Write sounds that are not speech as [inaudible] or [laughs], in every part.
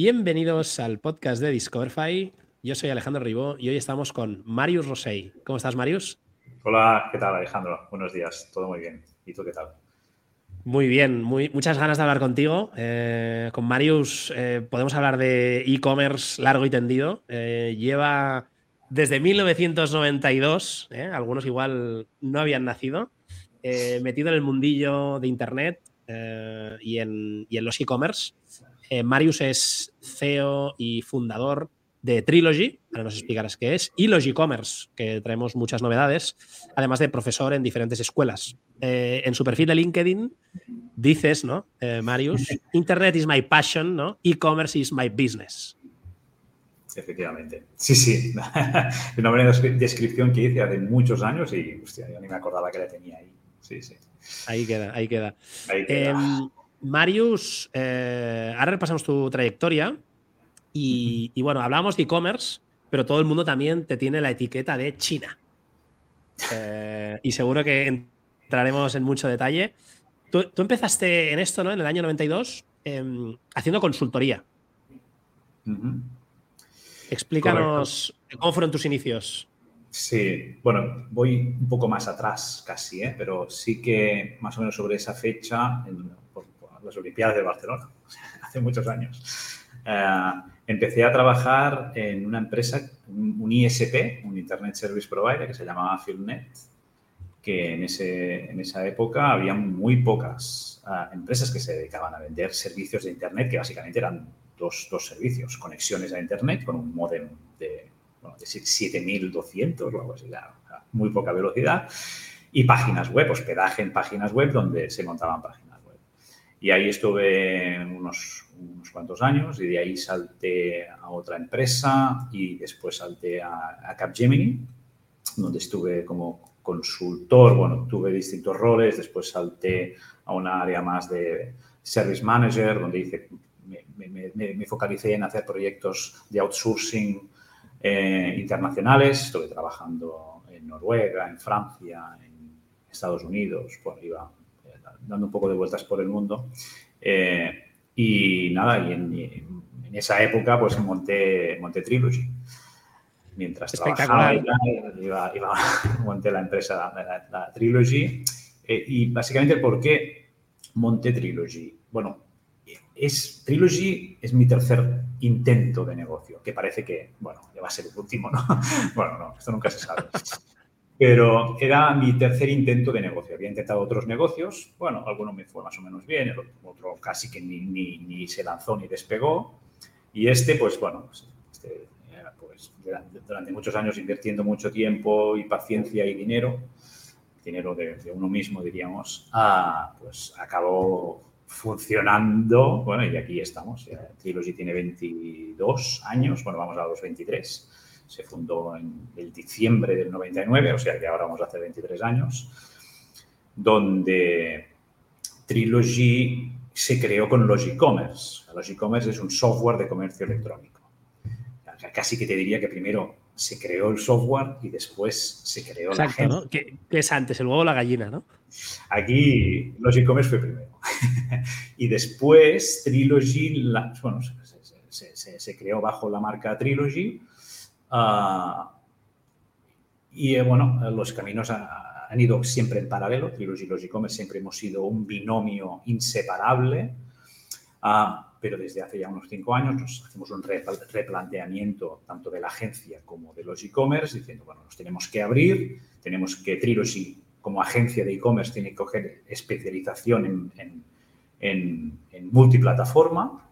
Bienvenidos al podcast de Discoverify. Yo soy Alejandro Ribó y hoy estamos con Marius Rosey. ¿Cómo estás, Marius? Hola, ¿qué tal, Alejandro? Buenos días, todo muy bien. ¿Y tú qué tal? Muy bien, muy, muchas ganas de hablar contigo. Eh, con Marius eh, podemos hablar de e-commerce largo y tendido. Eh, lleva desde 1992, algunos igual no habían nacido, metido en el mundillo de Internet y en, y, en, los e-commerce. Marius es CEO y fundador de Trilogy, ahora nos explicarás qué es, y Logicommerce, que traemos muchas novedades, además de profesor en diferentes escuelas. Eh, en su perfil de LinkedIn dices, ¿no, eh, Marius? [laughs] Internet is my passion, ¿no? E-commerce is my business. Efectivamente. Sí, sí. [laughs] Una buena descripción que hice hace muchos años y, hostia, yo ni me acordaba que la tenía ahí. Sí, sí. Ahí queda, ahí queda. Em, Marius, eh, ahora repasamos tu trayectoria. Y, bueno, hablamos de e-commerce, pero todo el mundo también te tiene la etiqueta de China. Eh, y seguro que entraremos en mucho detalle. Tú, empezaste en esto, ¿no? En el año 92, em, haciendo consultoría. Explícanos cómo fueron tus inicios. Sí, bueno, voy un poco más atrás casi, ¿eh? pero sí que más o menos sobre esa fecha, en, las Olimpiadas de Barcelona, [laughs] hace muchos años. Eh, empecé a trabajar en una empresa, un ISP, un Internet Service Provider, que se llamaba Filmnet, que en, ese, en esa época había muy pocas ah, empresas que se dedicaban a vender servicios de Internet, que básicamente eran dos, dos servicios, conexiones a Internet con un modem de, bueno, de 7200 o algo así, muy poca velocidad, y páginas web, hospedaje en páginas web donde se montaban páginas. Y ahí estuve unos unos cuantos años y de ahí salté a otra empresa y después salté a, Capgemini, donde estuve como consultor, bueno, tuve distintos roles, después salté a una área más de service manager, donde hice, me, focalicé en hacer proyectos de outsourcing eh, internacionales, estuve trabajando en Noruega, en Francia, en Estados Unidos, pues iba dando un poco de vueltas por el mundo. Eh, y nada, y en, esa época pues monté, monté Trilogy. Mientras trabajaba, iba, iba, [laughs] monté la empresa, la, Trilogy. Eh, y básicamente, ¿por qué monté Trilogy? Bueno, es, Trilogy es mi tercer intento de negocio, que parece que, bueno, ya va a ser el último, ¿no? [laughs] bueno, no, esto nunca se sabe. Pero era mi tercer intento de negocio. Había intentado otros negocios. Bueno, alguno me fue más o menos bien, el otro casi que ni, se lanzó ni despegó. Y este, pues bueno, pues, este, pues, durante muchos años invirtiendo mucho tiempo y paciencia y dinero, dinero de, uno mismo, diríamos, ah, pues acabó funcionando. Bueno, y aquí estamos. Trilogy tiene 22 años, bueno, vamos a los 23 se fundó en el diciembre del 99, o sea que ahora vamos a hacer 23 años, donde Trilogy se creó con Logicommerce. Logicommerce es un software de comercio electrónico. Casi que te diría que primero se creó el software y después se creó la gente. ¿no? ¿Qué, es antes, el huevo o la gallina, no? Aquí Logicommerce fue primero. [laughs] y después Trilogy, bueno, se, creó bajo la marca Trilogy Ah, y eh, bueno, los caminos han ido siempre en paralelo. Trilogy y Logicommerce siempre hemos sido un binomio inseparable. Uh, pero desde hace ya unos cinco años nos hacemos un replanteamiento tanto de la agencia como de los e-commerce, diciendo, bueno, nos tenemos que abrir, tenemos que Trilogy como agencia de e-commerce tiene que coger especialización en, en, en multiplataforma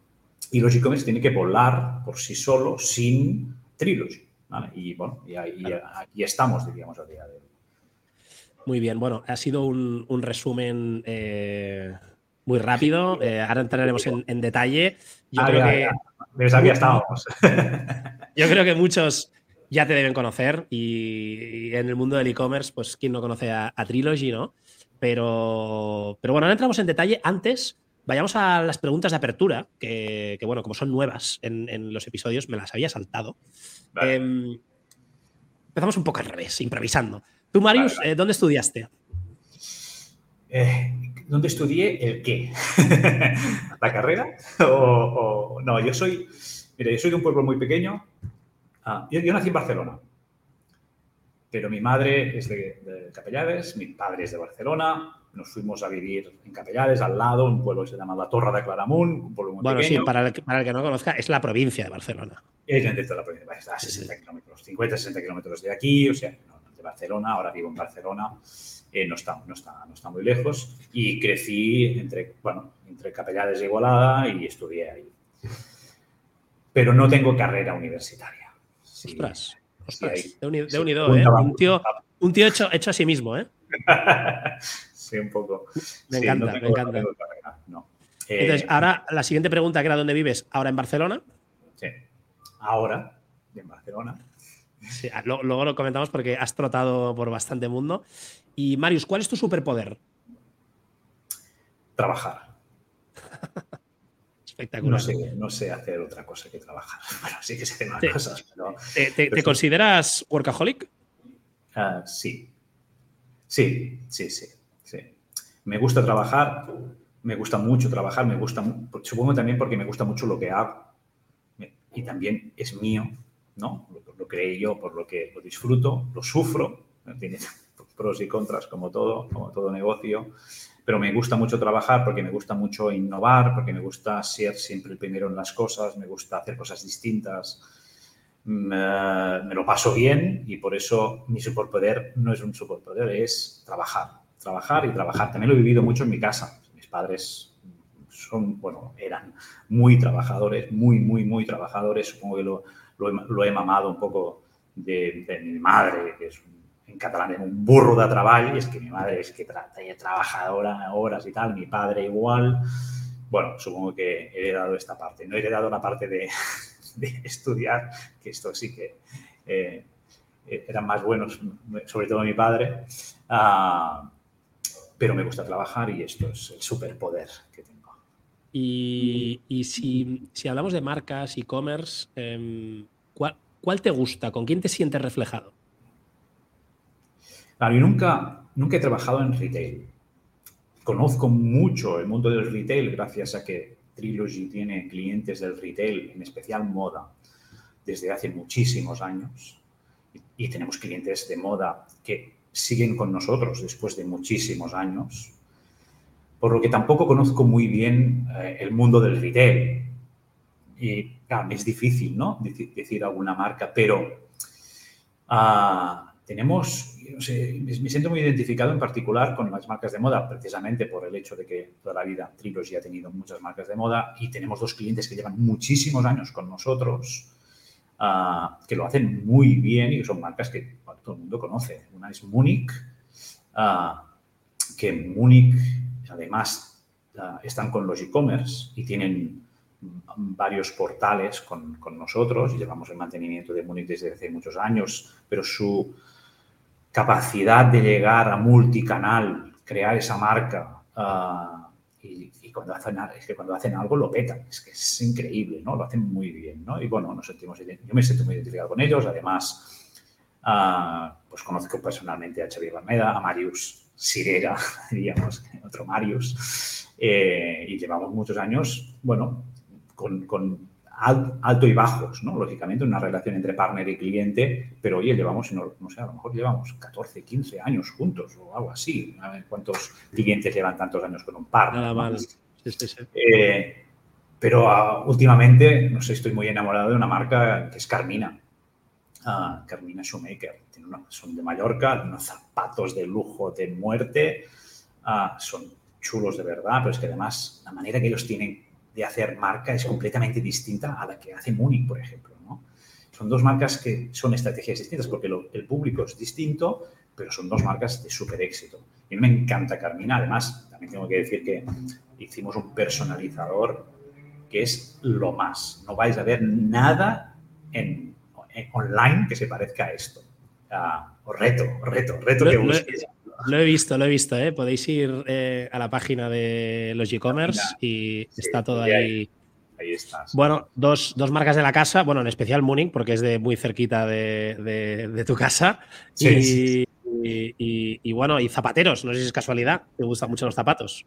y los e-commerce tiene que volar por sí solo sin Trilogy. Y bueno, y, aquí estamos, diríamos, a día de hoy. Muy bien, bueno, ha sido un, resumen eh, muy rápido. Eh, ahora entraremos en, detalle. Yo creo que. [laughs] Yo creo que muchos ya te deben conocer y, en el mundo del e-commerce, pues quién no conoce a, Trilogy, ¿no? Pero, pero bueno, ahora entramos en detalle. Antes, vayamos a las preguntas de apertura, que, bueno, como son nuevas en, los episodios, me las había saltado. Em, empezamos un poco al revés, improvisando. Tú, Marius, eh, ¿dónde estudiaste? Eh, ¿Dónde estudié el qué? [laughs] ¿La carrera? O, no, yo soy, mira, yo soy de un pueblo muy pequeño. Ah, yo, nací en Barcelona, pero mi madre es de, de, Capellades, mi padre es de Barcelona. Nos fuimos a vivir en Capellades, al lado, un pueblo que se llama La Torre de Claramunt, un pueblo muy bueno, pequeño. sí, para el, para el, que no conozca, es la provincia de Barcelona. Es dentro de la provincia, está a 60 kilómetros, 50, 60 kilómetros de aquí, o sea, de Barcelona, ahora vivo en Barcelona. Eh, no, está, no, está, no está muy lejos. Y crecí entre, bueno, entre Capellades y Igualada y estudié ahí. Pero no tengo carrera universitaria. Sí, ostras, de, unido, de unido, ¿eh? Un tío, un tío hecho, hecho a sí mismo, ¿eh? [laughs] sí, un poco. Me sí, encanta, no me encanta. No. Eh, Entonces, ahora la siguiente pregunta, que era ¿dónde vives? ¿Ahora en Barcelona? Sí, ahora en Barcelona. Sí, luego, luego lo comentamos porque has trotado por bastante mundo. Y Marius, ¿cuál es tu superpoder? Trabajar. [laughs] Espectacular. No sé, no sé, hacer otra cosa que trabajar. [laughs] Bueno, sí que sé hacer más ¿Te, cosas, pero... ¿Te, te, pero te consideras workaholic? Uh, sí. Sí, sí, sí, sí. Me gusta trabajar, me gusta mucho trabajar, me gusta, supongo también porque me gusta mucho lo que hago. Y también es mío, ¿no? Lo, lo yo, por lo que lo disfruto, lo sufro, tiene [laughs] pros y contras como todo, como todo negocio, pero me gusta mucho trabajar porque me gusta mucho innovar, porque me gusta ser siempre el primero en las cosas, me gusta hacer cosas distintas, me, me lo paso bien y por eso mi superpoder no es un superpoder, es trabajar, trabajar y trabajar. También lo he vivido mucho en mi casa. Mis padres son, bueno, eran muy trabajadores, muy, muy, muy trabajadores. Supongo que lo, lo, he, lo he, mamado un poco de, de, mi madre, que es en catalán es un burro de trabajo, y es que mi madre es que tra trabajadora horas y tal, mi padre igual. Bueno, supongo que he heredado esta parte. No he heredado la parte de, [laughs] de estudiar, que esto sí que eh, eran más buenos, sobre todo mi padre. Uh, pero me gusta trabajar y esto es el superpoder que tengo. Y, y si, si, hablamos de marcas, e-commerce, eh, ¿cuál, ¿cuál, te gusta? ¿Con quién te sientes reflejado? Claro, yo nunca, nunca he trabajado en retail. Conozco mucho el mundo del retail gracias a que Trilogy tiene clientes del retail, en especial moda, desde hace muchísimos años. Y tenemos clientes de moda que siguen con nosotros después de muchísimos años, por lo que tampoco conozco muy bien eh, el mundo del retail. Y es difícil, ¿no? Decir, alguna marca, pero uh, tenemos, no sé, me siento muy identificado en particular con las marcas de moda, precisamente por el hecho de que toda la vida Trilogy ha tenido muchas marcas de moda y tenemos dos clientes que llevan muchísimos años con nosotros, uh, que lo hacen muy bien y son marcas que todo el mundo conoce. Una es Munich, uh, que Munich además uh, están con los e-commerce y tienen varios portales con, con, nosotros llevamos el mantenimiento de Munich desde hace muchos años, pero su capacidad de llegar a multicanal, crear esa marca y, y, cuando hacen, es que cuando hacen algo lo petan, es que es increíble, ¿no? Lo hacen muy bien, ¿no? Y bueno, nos sentimos, yo me siento muy identificado con ellos, además, uh, pues conozco personalmente a Xavier Lameda, a Marius Sirera, [laughs] diríamos, otro Marius, eh, y llevamos muchos años, bueno, con, con alto y bajos, ¿no? Lógicamente, una relación entre partner y cliente, pero oye, llevamos, no, no, sé, a lo mejor llevamos 14, 15 años juntos o algo así. A ver cuántos clientes llevan tantos años con un partner. Nada mal. Sí, sí, sí. Eh, pero uh, últimamente, no sé, estoy muy enamorado de una marca que es Carmina. Carmina una, son de Mallorca, unos zapatos de lujo de muerte. Uh, son chulos de verdad, pero es que además la manera que ellos tienen de hacer marca es completamente distinta a la que hace Munich, por ejemplo. Son dos marcas que son estrategias distintas porque el público es distinto, pero son dos marcas de súper éxito. Y me encanta Carmina. Además, también tengo que decir que hicimos un personalizador que es lo más. No vais a ver nada en online que se parezca a esto. Uh, reto, reto, reto lo, que busques. Lo he visto, lo he visto. ¿eh? Podéis ir eh, a la página de los e-commerce y sí, está todo ahí. Ahí, ahí estás. Bueno, dos, dos, marcas de la casa, bueno, en especial Munich, porque es de muy cerquita de, de, de tu casa. Sí, y, sí, Y, bueno, y zapateros, no sé si es casualidad, te gustan mucho los zapatos.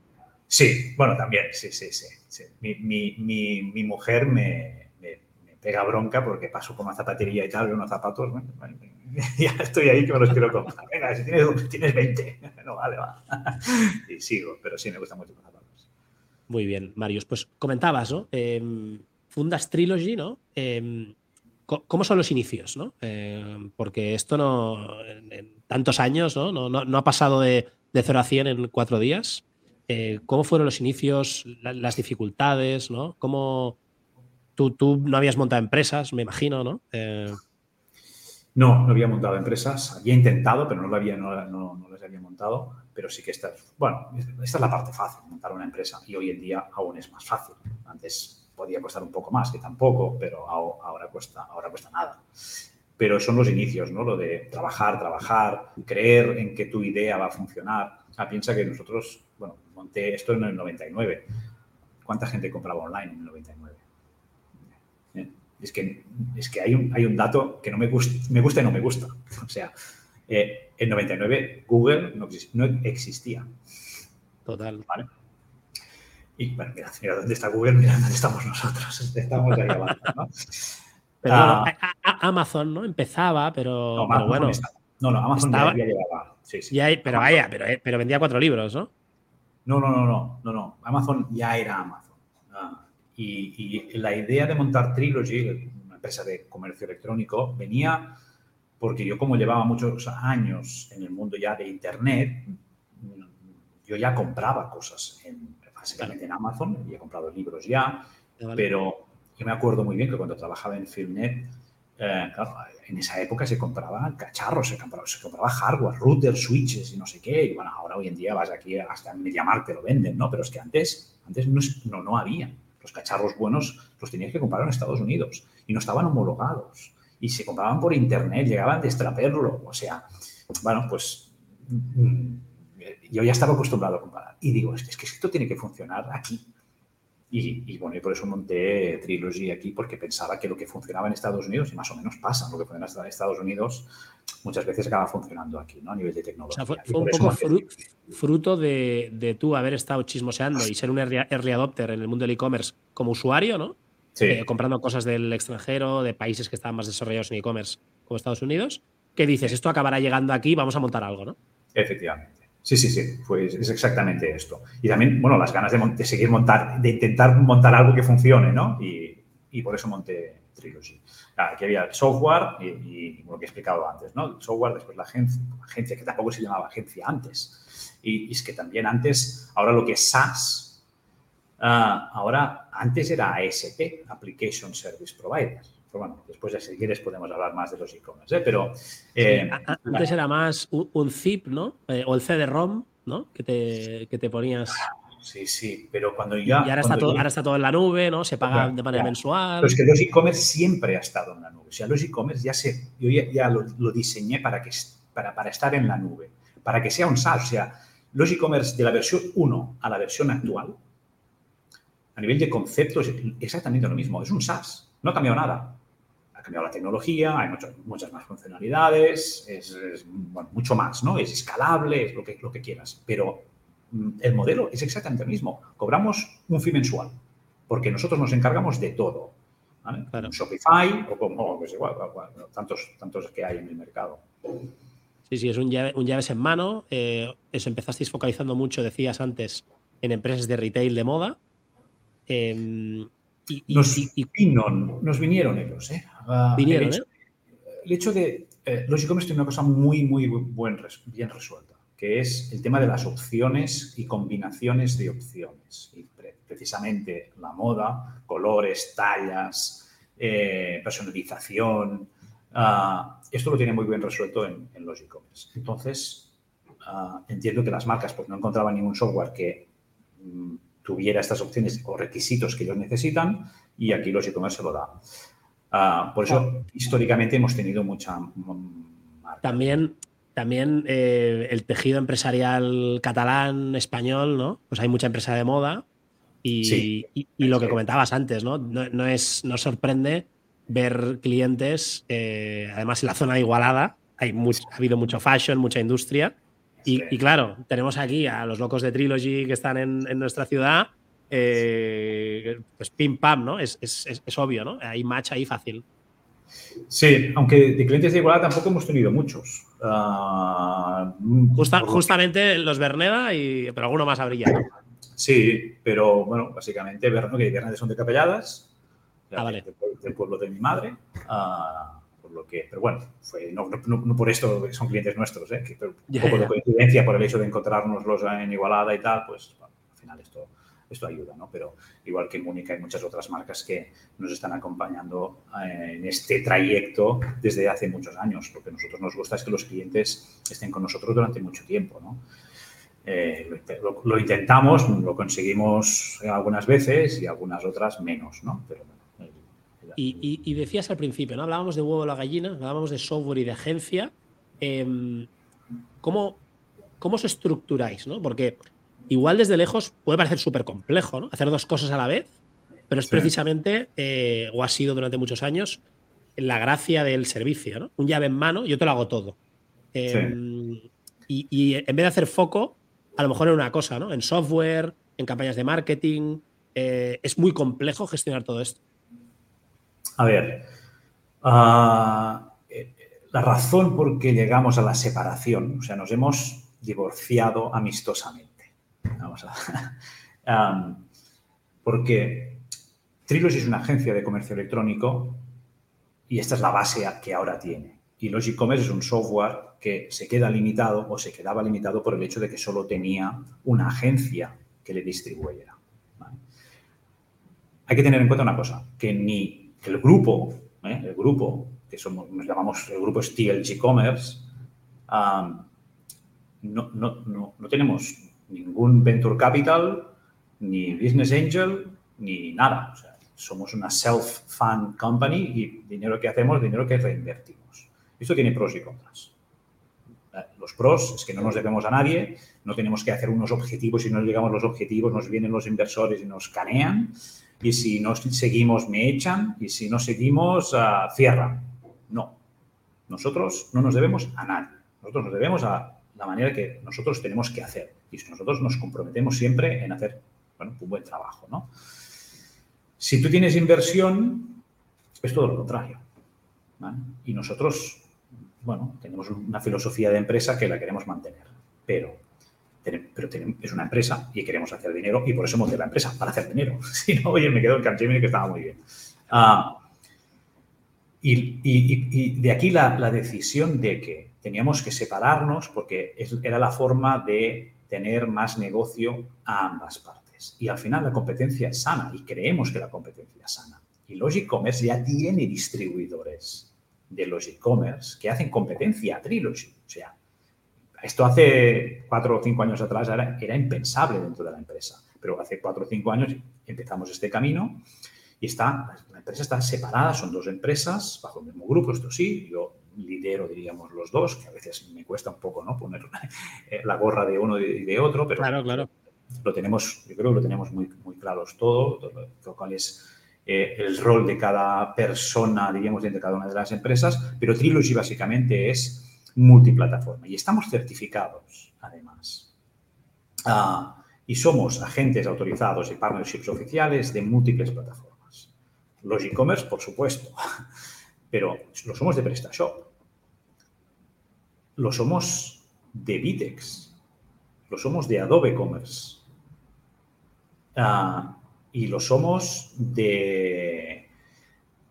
Sí, bueno, también, sí, sí, sí. Mi, mujer me, pega bronca porque paso por una zapatería y tal, veo unos zapatos, [laughs] ya estoy ahí que me los quiero comprar. Venga, si tienes, tienes 20, [laughs] no vale, va. Y sigo, pero sí, me gustan mucho los zapatos. Muy bien, Marius. Pues comentabas, ¿no? Em, fundas Trilogy, ¿no? Em, ¿Cómo son los inicios? ¿no? Eh, porque esto no, en, tantos años ¿no? No, ha pasado de, de 0 a 100 en cuatro días. Eh, ¿Cómo fueron los inicios, las dificultades? ¿no? ¿Cómo, tú, tú, no habías montado empresas, me imagino, ¿no? Eh, no, no había montado empresas. Había intentado, pero no, lo había, no, no, las había montado. Pero sí que esta, bueno, esta es la parte fácil, montar una empresa. Y hoy en día aún es más fácil. Antes podía costar un poco más, que tampoco, pero ahora cuesta, ahora cuesta nada. Pero son los inicios, ¿no? Lo de trabajar, trabajar, creer en que tu idea va a funcionar. Piensa que nosotros, bueno, monté esto en el 99. ¿Cuánta gente compraba online en el 99? Es que, es que hay, un, hay un dato que no me gusta, me gusta y no me gusta. [laughs] O sea, eh, en 99 Google no, no existía. Total. ¿Vale? Y bueno, mira, mira dónde está Google, mira dónde estamos nosotros. [laughs] Estamos ahí abajo, ¿no? Pero ah, Amazon, ¿no? Empezaba, pero, no, bueno. no, no, Amazon ya, llevaba. Sí, sí. pero vaya, pero, eh, pero, vendía cuatro libros, ¿no? No, no, no, no, no, no. Amazon ya era Amazon. Ah, y, y, la idea de montar Trilogy, una empresa de comercio electrónico, venía porque yo como llevaba muchos años en el mundo ya de Internet, yo ya compraba cosas en básicamente en Amazon, había comprado libros ya, pero yo me acuerdo muy bien que cuando trabajaba en Filmnet, eh, en esa época se compraban cacharros, se compraba, se compraba hardware, routers, switches y no sé qué. Y bueno, ahora hoy en día vas aquí hasta en MediaMarkt te lo venden, ¿no? Pero es que antes, antes no, no, había. Los cacharros buenos los tenías que comprar en Estados Unidos y no estaban homologados. Y se compraban por internet, llegaban de extraperlo. O sea, bueno, pues mm, yo ya estaba acostumbrado a comparar. Y digo, es que esto tiene que funcionar aquí. Y, bueno, y por eso monté Trilogy aquí, porque pensaba que lo que funcionaba en Estados Unidos, y más o menos pasa, lo que funciona en Estados Unidos, muchas veces acaba funcionando aquí, ¿no? A nivel de tecnología. fue, un poco fruto de, de, tú haber estado chismoseando y ser un early adopter en el mundo del e-commerce como usuario, ¿no? Sí. Eh, comprando cosas del extranjero, de países que estaban más desarrollados en e-commerce como Estados Unidos, que dices, esto acabará llegando aquí, vamos a montar algo, ¿no? Efectivamente. Sí, sí, sí, pues es exactamente esto. Y también, bueno, las ganas de, seguir montar, de intentar montar algo que funcione, ¿no? Y, por eso monté Trilogy. aquí había el software y, lo que he explicado antes, ¿no? El software, después la agencia, agencia que tampoco se llamaba agencia antes. Y, es que también antes, ahora lo que es SaaS, ah, ahora antes era ASP, Application Service Provider bueno, después ya si quieres podemos hablar más de los e-commerce, ¿eh? pero... Eh, antes era más un, zip, ¿no? Eh, o el CD-ROM, ¿no? Que te, que te ponías... Sí, sí, pero cuando ya... Y ahora, está, todo, ahora está todo en la nube, ¿no? Se paga de manera mensual. Pero es que los e-commerce siempre ha estado en la nube. O sea, los e-commerce ya sé, yo ya, lo, diseñé para, que, para, para estar en la nube, para que sea un SaaS. O sea, los e-commerce de la versión 1 a la versión actual, a nivel de conceptos, es exactamente lo mismo. Es un SaaS. No ha cambiado nada cambiado la tecnología, hay muchas más funcionalidades, es, mucho más, ¿no? Es escalable, es lo que, lo que quieras, pero mm, el modelo es exactamente el mismo. Cobramos un fee mensual, porque nosotros nos encargamos de todo. ¿vale? Shopify o como, pues igual, tantos, tantos que hay en el mercado. Sí, sí, es un, llave, un llaves en mano. Eh, eso empezasteis focalizando mucho, decías antes, en empresas de retail de moda. Em, nos, nos vinieron ellos. ¿eh? Vinieron, el, hecho, de. Eh, los e-commerce tiene una cosa muy, muy buen, bien resuelta, que es el tema de las opciones y combinaciones de opciones. Y precisamente la moda, colores, tallas, eh, personalización. Ah, esto lo tiene muy bien resuelto en, los e-commerce. Entonces, ah, entiendo que las marcas pues, no encontraban ningún software que mm, tuviera estas opciones o requisitos que ellos necesitan y aquí los e-commerce se lo da. Ah, por eso, históricamente hemos tenido mucha... También, también eh, el tejido empresarial catalán, español, ¿no? Pues hay mucha empresa de moda y, lo que comentabas antes, ¿no? No, es, no sorprende ver clientes, eh, además en la zona de Igualada, hay ha habido mucho fashion, mucha industria. Y, claro, tenemos aquí a los locos de Trilogy que están en, nuestra ciudad. Eh, pues pim pam, ¿no? Es, obvio, ¿no? Hay match ahí fácil. Sí, aunque de clientes de Igualada tampoco hemos tenido muchos. Ah, justamente los Berneda, y, pero alguno más habría. Sí, pero bueno, básicamente Berneda son de Capelladas, ah, del, pueblo de mi madre. Uh, lo que, pero bueno, fue, no, no, por esto son clientes nuestros, ¿eh? pero un poco de coincidencia por el hecho de encontrarnos en Igualada y tal, pues al final esto, esto ayuda, ¿no? Pero igual que Múnica hay muchas otras marcas que nos están acompañando eh, en este trayecto desde hace muchos años. Lo que a nosotros nos gusta es que los clientes estén con nosotros durante mucho tiempo, ¿no? Eh, lo, intentamos, lo conseguimos algunas veces y algunas otras menos, ¿no? Pero y, decías al principio, ¿no? Hablábamos de huevo a la gallina, hablábamos de software y de agencia. Em, ¿cómo, ¿Cómo os estructuráis? ¿no? Porque igual desde lejos puede parecer súper complejo, ¿no? Hacer dos cosas a la vez, pero es precisamente, eh, o ha sido durante muchos años, la gracia del servicio, ¿no? Un llave en mano, yo te lo hago todo. Em, y, en vez de hacer foco, a lo mejor en una cosa, ¿no? En software, en campañas de marketing. Eh, es muy complejo gestionar todo esto. A ver, ah, eh, la razón por que llegamos a la separación, o sea, nos hemos divorciado amistosamente. Vamos a, [laughs] porque Trilogy es una agencia de comercio electrónico y esta es la base que ahora tiene. Y Logicommerce es un software que se queda limitado o se quedaba limitado por el hecho de que solo tenía una agencia que le distribuyera. Hay que tener en cuenta una cosa, que ni el grupo, ¿eh? el grupo, que somos, nos llamamos el grupo STLG Commerce, no, no, no, tenemos ningún venture capital, ni business angel, ni nada. somos una self-fund company y dinero que hacemos, dinero que reinvertimos. Esto tiene pros y contras. Los pros es que no nos debemos a nadie, no tenemos que hacer unos objetivos y no llegamos a los objetivos, nos vienen los inversores y nos canean y si no seguimos me echan y si no seguimos uh, cierran. No, nosotros no nos debemos a nadie, nosotros nos debemos a la manera que nosotros tenemos que hacer y nosotros nos comprometemos siempre en hacer bueno, un buen trabajo. ¿no? Si tú tienes inversión, es todo lo contrario. Y nosotros, bueno, tenemos una filosofía de empresa que la queremos mantener, pero pero es una empresa y queremos hacer dinero y por eso monté la empresa, para hacer dinero. [laughs] Si no, oye, me quedo en Capgemini que estaba muy bien. Ah, y, de aquí la, decisión de que teníamos que separarnos porque era la forma de tener más negocio a ambas partes. Y al final la competencia es sana y creemos que la competencia es sana. Y Logic Commerce ya tiene distribuidores de Logic Commerce que hacen competencia a Trilogy. O sea, esto hace cuatro o cinco años atrás era, impensable dentro de la empresa, pero hace cuatro o cinco años empezamos este camino y está, la empresa está separada, son dos empresas bajo el mismo grupo, esto sí, yo lidero, diríamos, los dos, que a veces me cuesta un poco ¿no? poner [laughs] eh, la gorra de uno y de otro, pero claro, claro. lo tenemos, yo creo que lo tenemos muy, muy claros todo, lo cual es eh, el rol de cada persona, diríamos, de cada una de las empresas, pero Trilogy básicamente es multiplataforma y estamos certificados, además. Ah, y somos agentes autorizados y partnerships oficiales de múltiples plataformas. Los e-commerce, por supuesto, [laughs] pero lo somos de PrestaShop, lo somos de Vitex, lo somos de Adobe Commerce ah, y lo somos de...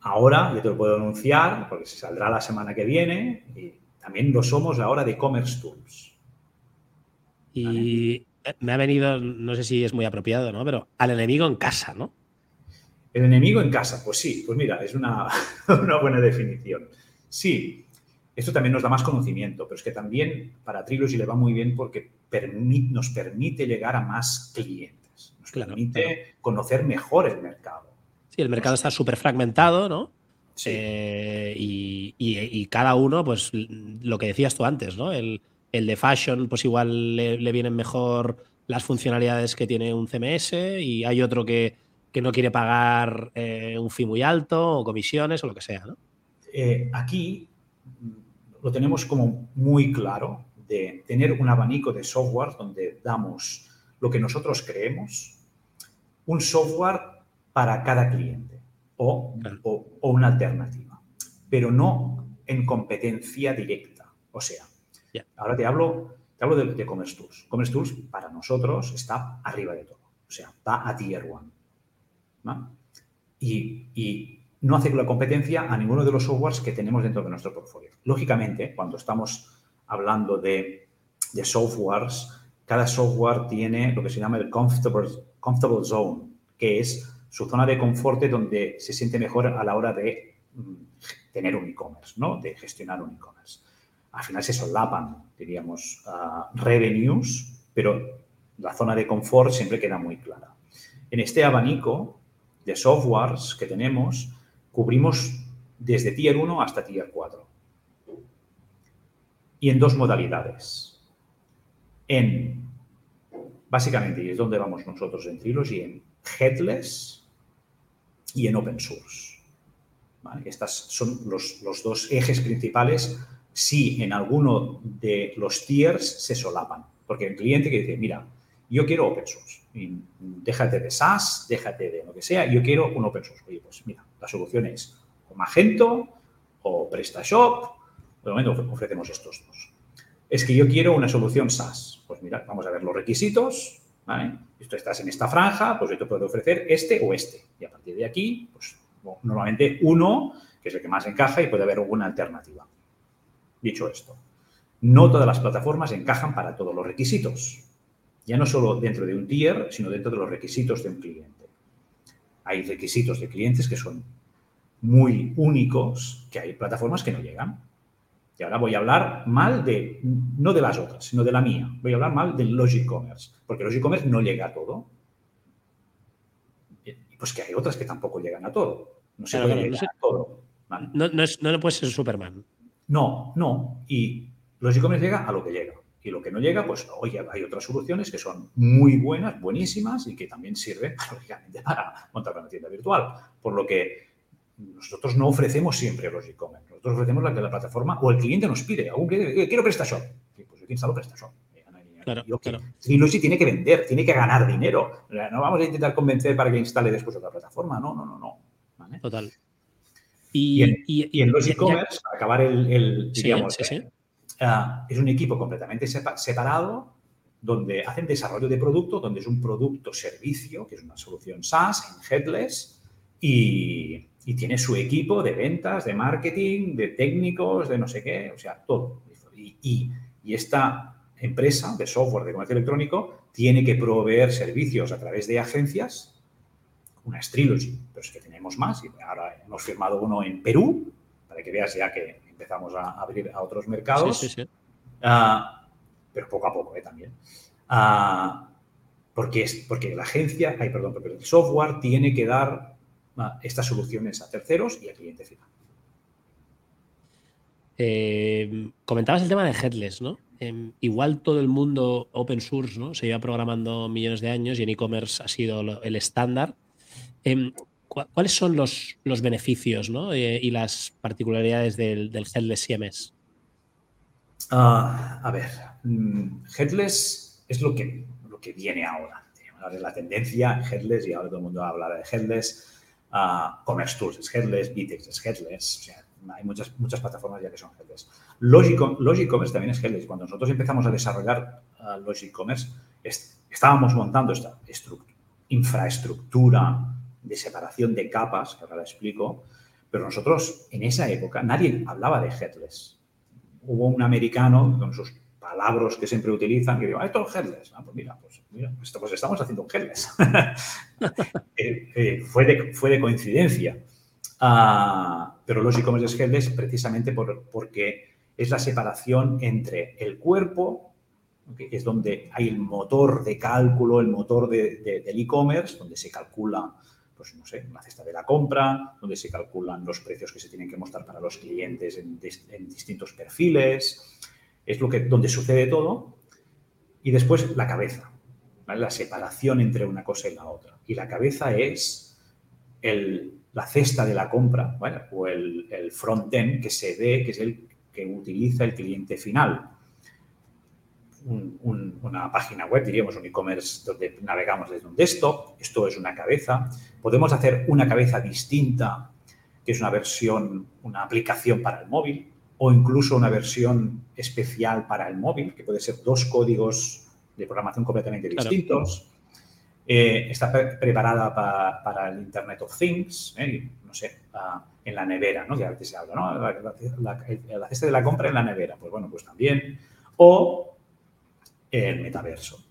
Ahora, yo te lo puedo anunciar, porque se saldrá la semana que viene, y también lo somos ahora de Commerce Tools. Y me ha venido, no sé si es muy apropiado, ¿no? Pero al enemigo en casa, ¿no? El enemigo en casa, pues sí, pues mira, es una, [laughs] buena definición. Sí, esto también nos da más conocimiento, pero es que también para Trilogy le va muy bien porque nos permite llegar a más clientes, nos permite conocer mejor el mercado. Sí, el mercado está súper fragmentado, ¿no? Eh, y, cada uno, pues lo que decías tú antes, ¿no? El, de fashion, pues igual le, vienen mejor las funcionalidades que tiene un CMS y hay otro que, no quiere pagar eh, un fee muy alto o comisiones o lo que sea, ¿no? Eh, aquí lo tenemos como muy claro de tener un abanico de software donde damos lo que nosotros creemos, un software para cada cliente o, una alternativa, pero no en competencia directa. O sea, ahora te hablo, te hablo de, Commerce Tools. Commerce Tools para nosotros está arriba de todo, o sea, va a Tier 1. y no hace la competencia a ninguno de los softwares que tenemos dentro de nuestro portfolio. Lógicamente, cuando estamos hablando de, softwares, cada software tiene lo que se llama el comfortable, comfortable zone, que es su zona de confort donde se siente mejor a la hora de mm, tener un e-commerce, ¿no? de gestionar un e-commerce. Al final se solapan, diríamos, uh, revenues, pero la zona de confort siempre queda muy clara. En este abanico de softwares que tenemos, cubrimos desde Tier 1 hasta Tier 4. Y en dos modalidades. En, básicamente, y es donde vamos nosotros en Trilogy, en headless y en open source. Estos son los, los dos ejes principales si en alguno de los tiers se solapan. Porque el cliente que dice, mira, yo quiero open source. déjate de SaaS, déjate de lo que sea, yo quiero un open source. Oye, pues mira, la solución es o Magento o PrestaShop. De momento ofrecemos estos dos. Es que yo quiero una solución SaaS. Pues mira, vamos a ver los requisitos. ¿vale? Esto estás en esta franja, pues yo puedo ofrecer este o este. Y a partir de aquí, pues normalmente uno, que es el que más encaja, y puede haber alguna alternativa. Dicho esto, no todas las plataformas encajan para todos los requisitos. Ya no solo dentro de un tier, sino dentro de los requisitos de un cliente hay requisitos de clientes que son muy únicos, que hay plataformas que no llegan. Y ahora voy a hablar mal de, no de las otras, sino de la mía. Voy a hablar mal del Logic Commerce, porque Logic Commerce no llega a todo. Pues que hay otras que tampoco llegan a todo. No se puede llegar a todo. No, no, es, no puede ser Superman. No, no. Y Logic Commerce llega a lo que llega. Y lo que no llega, pues oye, hay otras soluciones que son muy buenas, buenísimas y que también sirven, [laughs] lógicamente, para montar una tienda virtual. Por lo que nosotros no ofrecemos siempre los e-commerce. Nosotros ofrecemos la que la plataforma o el cliente nos pide. Algún cliente, quiero PrestaShop. Pues yo te instalo PrestaShop. Claro, claro. sí tiene que vender, tiene que ganar dinero. No vamos a intentar convencer para que instale después otra plataforma. No, no, no, no. Total. Y, en, los e-commerce, acabar el, digamos, Ah, es un equipo completamente separado donde hacen desarrollo de producto, donde es un producto-servicio, que es una solución SaaS en headless, y, tiene su equipo de ventas, de marketing, de técnicos, de no sé qué, o sea, todo. Y, esta empresa de software de comercio electrónico tiene que proveer servicios a través de agencias, una Trilogy, pero es que tenemos más, y ahora hemos firmado uno en Perú, para que veas ya que empezamos a abrir a otros mercados. Ah, pero poco a poco ¿eh? también. Ah, porque, es, porque la agencia, ay, perdón, porque el software tiene que dar ah, estas soluciones a terceros y al cliente final. Eh, comentabas el tema de headless, ¿no? Em, igual todo el mundo open source, ¿no? Se lleva programando millones de años y en e-commerce ha sido el estándar. Em, ¿Cuáles son los, los beneficios eh, y las particularidades del, Headless CMS? Ah, a ver, mm, Headless es lo que, lo que viene ahora. La tendencia Headless, y ahora todo el mundo habla de Headless, uh, Commerce Tools es Headless, Vitex es Headless, hay muchas, muchas plataformas ya que son Headless. Logic, también es Headless. Cuando nosotros empezamos a desarrollar uh, Logic Commerce, estábamos montando esta infraestructura de separación de capas, que ahora la explico, pero nosotros en esa época nadie hablaba de headless. Hubo un americano con sus palabras que siempre utilizan que dijo, ah, esto es headless. Ah, pues mira, pues, mira, pues estamos haciendo un headless. [laughs] Eh, eh, fue, de, fue de coincidencia. Uh, pero los e-commerce es headless precisamente por, porque es la separación entre el cuerpo, que es donde hay el motor de cálculo, el motor de, del e-commerce, donde se calcula pues no sé, una cesta de la compra, donde se calculan los precios que se tienen que mostrar para los clientes en, distintos perfiles. Es lo que, donde sucede todo. Y después la cabeza, la separación entre una cosa y la otra. Y la cabeza es la cesta de la compra o el, el front-end que se ve, que es el que utiliza el cliente final. Una página web, diríamos un e-commerce donde navegamos desde un desktop, esto es una cabeza. Podemos hacer una cabeza distinta, que es una versión, una aplicación para el móvil, o incluso una versión especial para el móvil, que puede ser dos códigos de programación completamente distintos. Eh, está preparada para, el Internet of Things, eh, no sé, en la nevera, ¿no? Que a veces se habla, ¿no? La, cesta de la compra en la nevera, pues bueno, pues también. O el metaverso.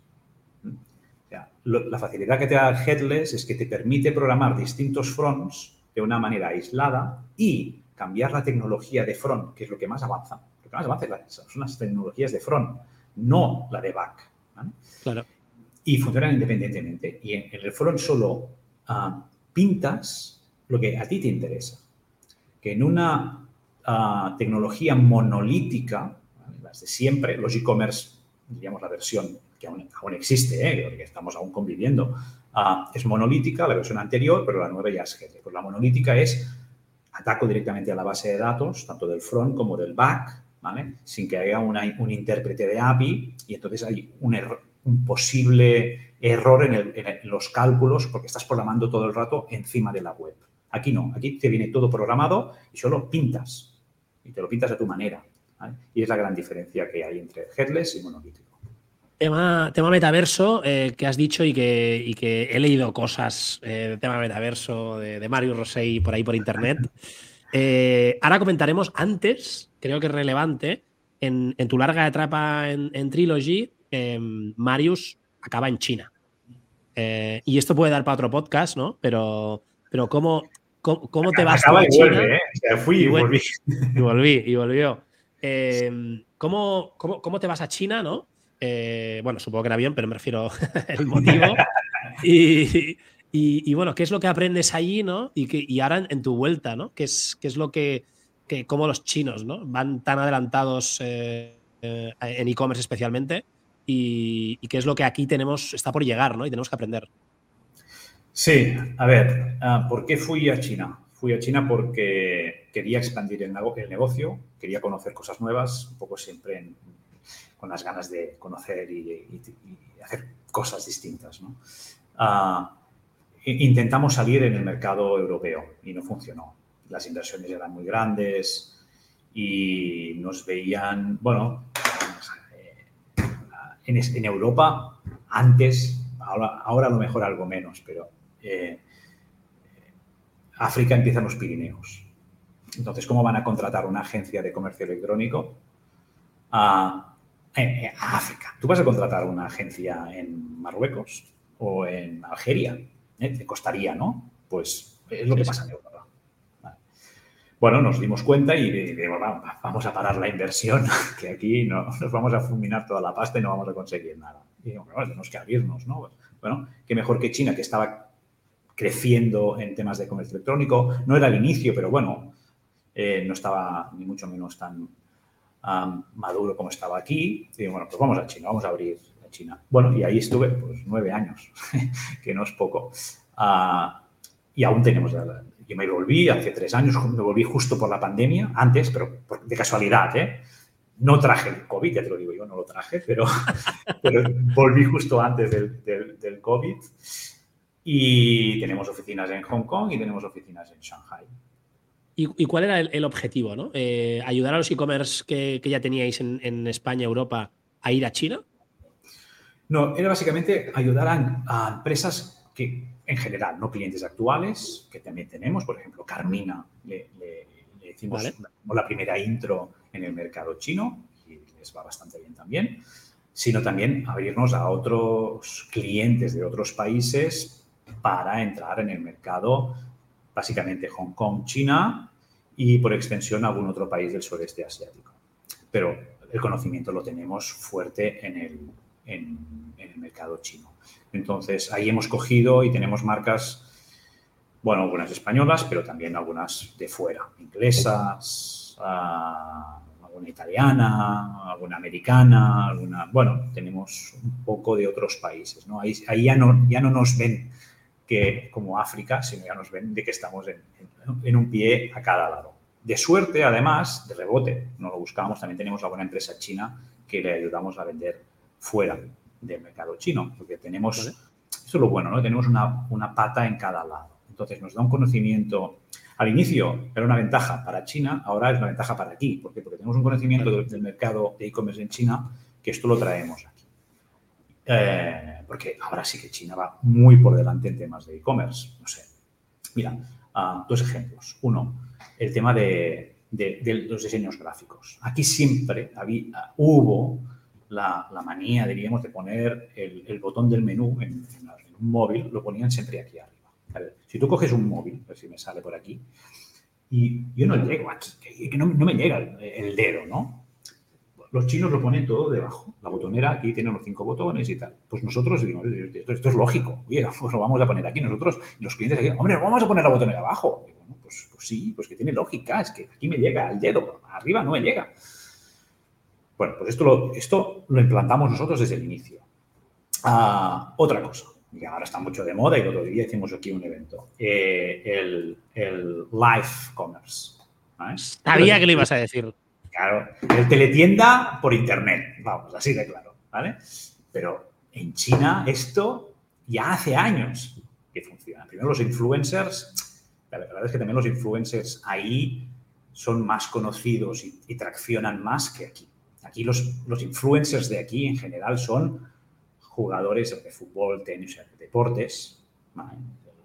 la facilidad que te da Headless es que te permite programar distintos fronts de una manera aislada y cambiar la tecnología de front, que es lo que más avanza. Lo que más avanza son las tecnologías de front, no la de back. Claro. Y funcionan independientemente. Y en, el front solo ah, pintas lo que a ti te interesa. Que en una ah, tecnología monolítica, las de siempre, los e-commerce, diríamos la versión que aún, existe, ¿eh? que estamos aún conviviendo, ah, es monolítica, la versión anterior, pero la nueva ya es GT. Pues la monolítica es ataco directamente a la base de datos, tanto del front como del back. Sin que haya un intérprete de API y entonces hay un posible error en, los cálculos porque estás programando todo el rato encima de la web. Aquí no, aquí te viene todo programado y solo pintas y te lo pintas a tu manera. Y es la gran diferencia que hay entre headless y monolítico. Tema, tema metaverso eh, que has dicho y que, que, he leído cosas eh, tema metaverso de, Mario Rosei por ahí por internet. [laughs] Eh, ahora comentaremos antes, creo que es relevante, en, tu larga etapa en, en Trilogy, em, Marius acaba en China. y esto puede dar para otro podcast, ¿no? Pero, pero ¿cómo, cómo, te vas a China? fui y, volví. Y volví, y volvió. Em, ¿cómo, cómo, cómo te vas a China, no? Eh, bueno, supongo que era bien, pero me refiero [laughs] al motivo. Y, bueno, ¿qué es lo que aprendes allí, no? Y, que, y ahora en, tu vuelta, ¿no? ¿Qué es, qué es lo que, que, como los chinos, ¿no? Van tan adelantados eh, eh, en e-commerce especialmente y, qué es lo que aquí tenemos, está por llegar, ¿no? Y tenemos que aprender. Sí, a ver, ah, ¿por qué fui a China? Fui a China porque quería expandir el, negocio, quería conocer cosas nuevas, un poco siempre en, con las ganas de conocer y, hacer cosas distintas. Ah, intentamos salir en el mercado europeo y no funcionó. Las inversiones eran muy grandes y nos veían, bueno, en, Europa antes, ahora, ahora, a lo mejor algo menos, pero eh, África empieza en los Pirineos. Entonces, ¿cómo van a contratar una agencia de comercio electrónico a a África. Tú vas a contratar una agencia en Marruecos o en Algeria. ¿eh? Te costaría, ¿no? Pues es lo que pasa en Europa. Bueno, nos dimos cuenta y dijimos, vamos a parar la inversión, [laughs] que aquí no, nos vamos a fulminar toda la pasta y no vamos a conseguir nada. Y dijimos, bueno, tenemos que abrirnos, ¿no? Bueno, qué mejor que China, que estaba creciendo en temas de comercio electrónico. No era el inicio, pero bueno, eh, no estaba ni mucho menos tan, maduro como estaba aquí. Y bueno, pues vamos a China, vamos a abrir a China. Bueno, y ahí estuve pues nueve años, [laughs] que no es poco. Ah, y aún tenemos, yo me volví hace tres años, me volví justo por la pandemia, antes, pero de casualidad, ¿eh? No traje el COVID, ya te lo digo yo, no lo traje, pero, [laughs] pero volví justo antes del, del, del COVID. Y tenemos oficinas en Hong Kong y tenemos oficinas en Shanghai. ¿Y, cuál era el, objetivo? ¿no? Eh, ¿Ayudar a los e-commerce que, ya teníais en, en, España, Europa, a ir a China? No, era básicamente ayudar a, empresas que, en general, no clientes actuales, que también tenemos, por ejemplo, Carmina, le, le, hicimos la primera intro en el mercado chino y les va bastante bien también, sino también abrirnos a otros clientes de otros países para entrar en el mercado básicamente Hong Kong, China y por extensión algún otro país del sureste asiático. Pero el conocimiento lo tenemos fuerte en el, en, el mercado chino. Entonces, ahí hemos cogido y tenemos marcas, bueno, algunas españolas, pero también algunas de fuera, inglesas, ah, alguna italiana, alguna americana, alguna, bueno, tenemos un poco de otros países, ¿no? Ahí, ahí ya, no, ya no nos ven que como África, sino ya nos ven de que estamos en, un pie a cada lado. De suerte, además, de rebote, no lo buscábamos, también tenemos alguna empresa china que le ayudamos a vender fuera del mercado chino, porque tenemos, eso es lo bueno, ¿no? Tenemos una, una pata en cada lado. Entonces nos da un conocimiento, al inicio era una ventaja para China, ahora es una ventaja para aquí, ¿por qué? Porque tenemos un conocimiento del, mercado de e-commerce en China que esto lo traemos aquí. Eh, porque ahora sí que China va muy por delante en temas de e-commerce. No sé. Mira, ah, dos ejemplos. Uno, el tema de, los diseños gráficos. Aquí siempre había, hubo la, manía, diríamos, de poner el, botón del menú en, un móvil, lo ponían siempre aquí arriba. si tú coges un móvil, a ver si me sale por aquí, y yo no llego aquí, que no, me llega el, dedo, ¿no? Los chinos lo ponen todo debajo. La botonera aquí tiene los cinco botones y tal. Pues nosotros decimos, esto, es lógico. Oye, [laughs] pues lo vamos a poner aquí. Nosotros, los clientes aquí, hombre, vamos a poner la botonera abajo. pues, pues, sí, pues que tiene lógica. Es que aquí me llega el dedo, arriba no me llega. Bueno, pues esto lo, esto lo implantamos nosotros desde el inicio. Ah, otra cosa, que ahora está mucho de moda y el otro día hicimos aquí un evento, eh, el, el, live commerce. Sabía que lo ibas a decir. Claro, el teletienda por internet, vamos, así de claro, ¿vale? Pero en China esto ya hace años que funciona. Primero los influencers, la verdad es que también los influencers ahí son más conocidos y traccionan más que aquí. Aquí los, los influencers de aquí en general son jugadores de fútbol, tenis, deportes.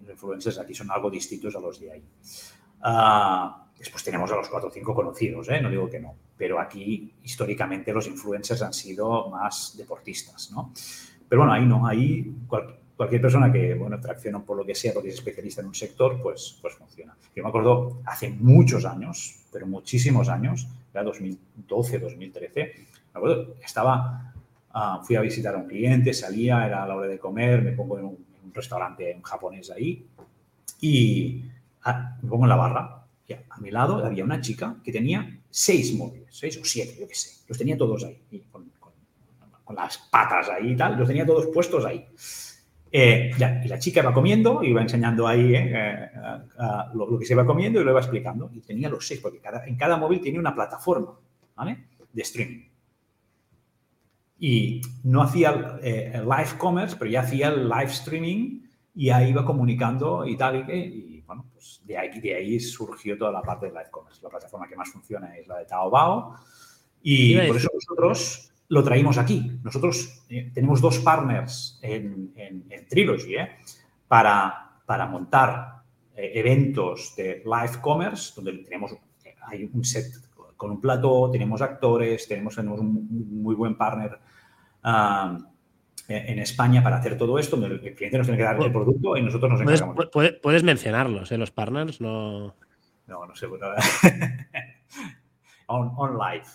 Los influencers aquí son algo distintos a los de ahí. Ah, después tenemos a los cuatro o cinco conocidos, ¿eh? no digo que no, pero aquí históricamente los influencers han sido más deportistas, ¿no? Pero bueno, ahí no, ahí cualquier persona que, bueno, tracciona por lo que sea, porque es especialista en un sector, pues, pues funciona. Yo me acuerdo hace muchos años, pero muchísimos años, era 2012, 2013, me acuerdo, estaba, ah, fui a visitar a un cliente, salía, era la hora de comer, me pongo en un, restaurante japonés ahí y ah, me pongo en la barra. A mi lado había una chica que tenía seis móviles, seis o siete, yo qué sé, los tenía todos ahí, con, las patas ahí y tal, los tenía todos puestos ahí. Eh, ya, y la chica iba comiendo, iba enseñando ahí eh, eh, lo, que se iba comiendo y lo iba explicando. Y tenía los seis, porque cada, en cada móvil tiene una plataforma de streaming. Y no hacía live commerce, pero ya hacía live streaming y ahí iba comunicando y tal. Bueno, pues de ahí, de ahí surgió toda la parte del live commerce. La plataforma que más funciona es la de Taobao. Y por eso nosotros lo traímos aquí. Nosotros eh, tenemos dos partners en, Trilogy ¿eh? para, para montar eh, eventos de live commerce, donde tenemos hay un set con un plato, tenemos actores, tenemos, tenemos un muy buen partner ah, en España para hacer todo esto, el cliente nos tiene que dar el producto y nosotros nos encargamos. Puedes, puedes mencionarlos, los partners, no... No, no sé. [laughs] on, on live.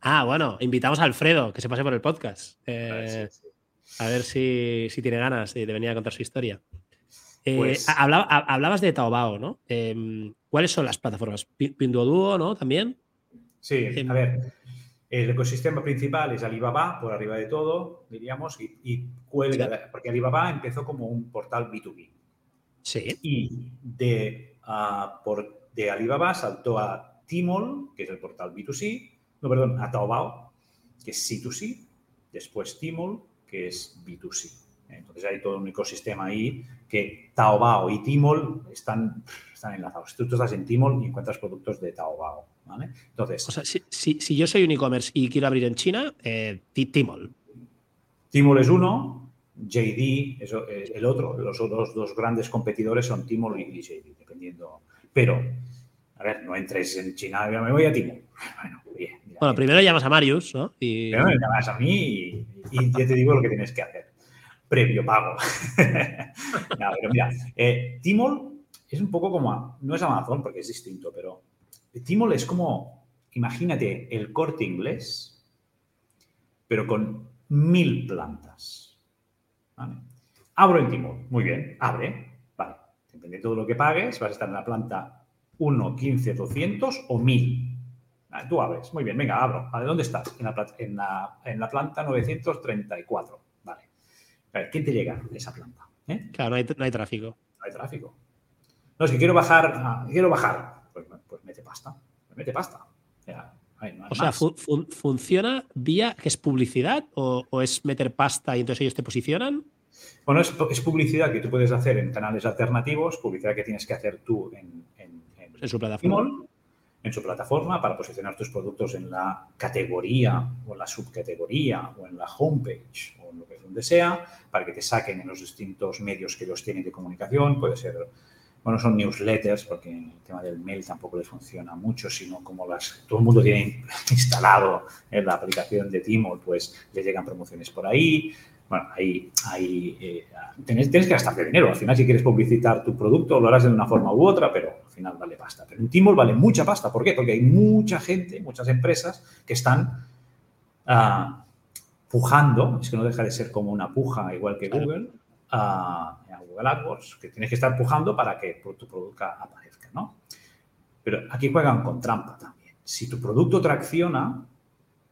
Ah, bueno, invitamos a Alfredo, que se pase por el podcast. Eh, a ver si, tiene ganas de, venir a contar su historia. Eh, pues hablabas de Taobao, ¿no? Em, ¿Cuáles son las plataformas? Pinduoduo, ¿no? También. Sí, em, a ver. El ecosistema principal es Alibaba, por arriba de todo, diríamos, y, cuelga, porque Alibaba empezó como un portal B2B. Sí. Y de, ah, por, de Alibaba saltó a Tmall, que es el portal B2C, no, perdón, a Taobao, que es C2C, después Tmall, que es B2C. Entonces hay todo un ecosistema ahí que Taobao y Tmall están, están enlazados. Tú, tú estás en Tmall y encuentras productos de Taobao. ¿Vale? Entonces, o sea, si, yo soy un e-commerce y quiero abrir en China, eh, Tmall. Tmall es uno, JD es el otro. Los otros dos grandes competidores son Tmall y JD, dependiendo. Pero, a ver, no entres en China, me voy a Tmall. [laughs] Bueno, bueno, primero llamas a Marius, ¿no? Y... Primero me llamas a mí y, y, yo te digo lo que tienes que hacer. Previo pago. [laughs] no, pero mira, eh, Timol es un poco como, no es Amazon porque es distinto, pero Timol es como, imagínate, el corte inglés, pero con mil plantas. Abro en Timol, muy bien, abre, vale. Depende de todo lo que pagues, vas a estar en la planta 1, 15, 200 o 1000. Ah, tú abres. Muy bien, venga, abro. ¿De dónde estás? En la, en la, planta 934. Vale. ¿quién te llega a esa planta? ¿Eh? Claro, no hay, tráfico. No hay tráfico. No, es que quiero bajar, quiero bajar. Pues, pues, mete pasta. mete pasta. o sea, ¿funciona vía que es publicidad o, es meter pasta y entonces ellos te posicionan? Bueno, es, publicidad que tú puedes hacer en canales alternativos, publicidad que tienes que hacer tú en, en, su plataforma. En su plataforma para posicionar tus productos en la categoría o en la subcategoría o en la homepage o en lo que donde sea, para que te saquen en los distintos medios que ellos tienen de comunicación. Puede ser bueno, son newsletters, porque el tema del mail tampoco les funciona mucho, sino como las, todo el mundo tiene [laughs] instalado en la aplicación de Timo, pues le llegan promociones por ahí. Bueno, ahí, ahí eh, tienes, que gastarte dinero. Al final, si quieres publicitar tu producto, lo harás de una forma u otra, pero al final vale pasta. Pero un Timo vale mucha pasta. ¿Por qué? Porque hay mucha gente, muchas empresas que están uh, pujando, es que no deja de ser como una puja, igual que Google, a Google AdWords, que tienes que estar pujando para que tu producto aparezca, ¿no? Pero aquí juegan con trampa también. Si tu producto tracciona,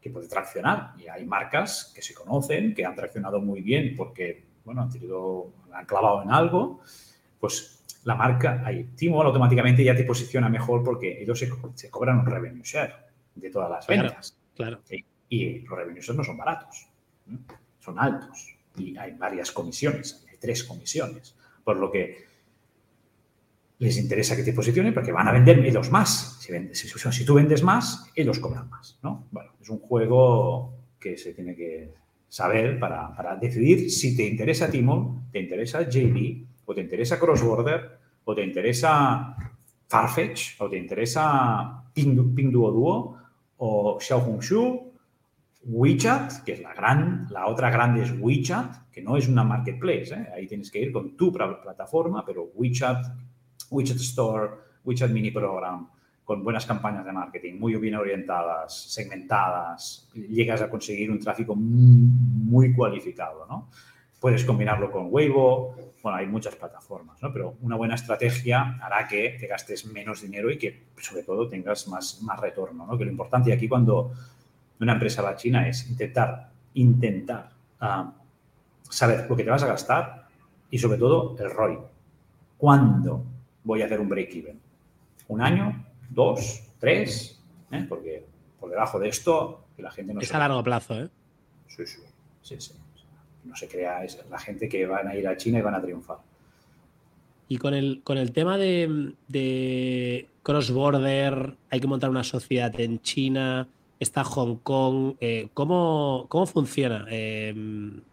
que puede traccionar, y hay marcas que se conocen, que han traccionado muy bien porque, bueno, han tenido, han clavado en algo, pues la marca, ahí, Timo automáticamente ya te posiciona mejor porque ellos se, cobran un revenue share de todas las ventas. Claro. Y, los revenue share no son baratos, son altos y hay varias comisiones tres comisiones. Por lo que les interesa que te posicionen porque van a vender ellos más. Si, tú vendes más, ellos cobran más. ¿no? Bueno, es un juego que se tiene que saber para, decidir si te interesa Timon, te interesa JB, o te interesa Cross Border, o te interesa Farfetch, o te interesa Pinduoduo, o Xiaohongshu, WeChat, que es la gran, la otra grande es WeChat, que no es una marketplace, ¿eh? ahí tienes que ir con tu plataforma, pero WeChat, WeChat Store, WeChat Mini Program, con buenas campañas de marketing, muy bien orientadas, segmentadas, llegas a conseguir un tráfico muy cualificado, ¿no? Puedes combinarlo con Weibo, bueno, hay muchas plataformas, ¿no? Pero una buena estrategia hará que te gastes menos dinero y que, sobre todo, tengas más, más retorno, ¿no? Que lo importante aquí cuando una empresa a China es intentar, intentar ah, saber lo que te vas a gastar y sobre todo el ROI. ¿Cuándo voy a hacer un break-even? ¿Un año? ¿Dos? ¿Tres? ¿Eh? Porque por debajo de esto la gente no es a largo plazo, ¿eh? Sí, sí, sí, sí. No se crea, es la gente que van a ir a China y van a triunfar. Y con el, con el tema de, de cross-border, hay que montar una sociedad en China, está Hong Kong. Eh, ¿cómo, funciona? Eh,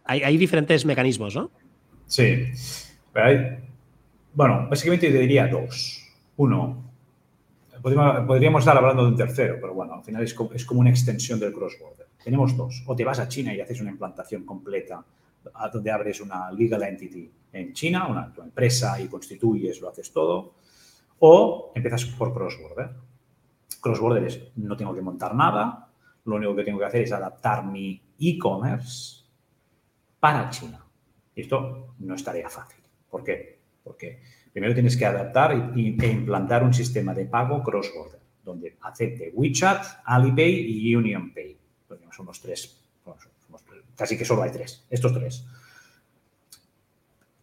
hay, diferentes mecanismos, ¿no? Sí. bueno, básicamente te diría dos. Uno, podríamos, estar hablando de un tercero, pero bueno, al final es como, es como una extensión del cross-border. Tenemos dos. O te vas a China y haces una implantación completa donde abres una legal entity en China, una tu empresa y constituyes, lo haces todo. O empiezas por cross-border cross-border es no tengo que montar nada, lo único que tengo que hacer es adaptar mi e-commerce para China. Y esto no es tarea fácil. ¿Por qué? Porque primero tienes que adaptar e implantar un sistema de pago cross-border, donde acepte WeChat, Alipay y UnionPay. Son los tres, casi que solo hay tres, estos tres.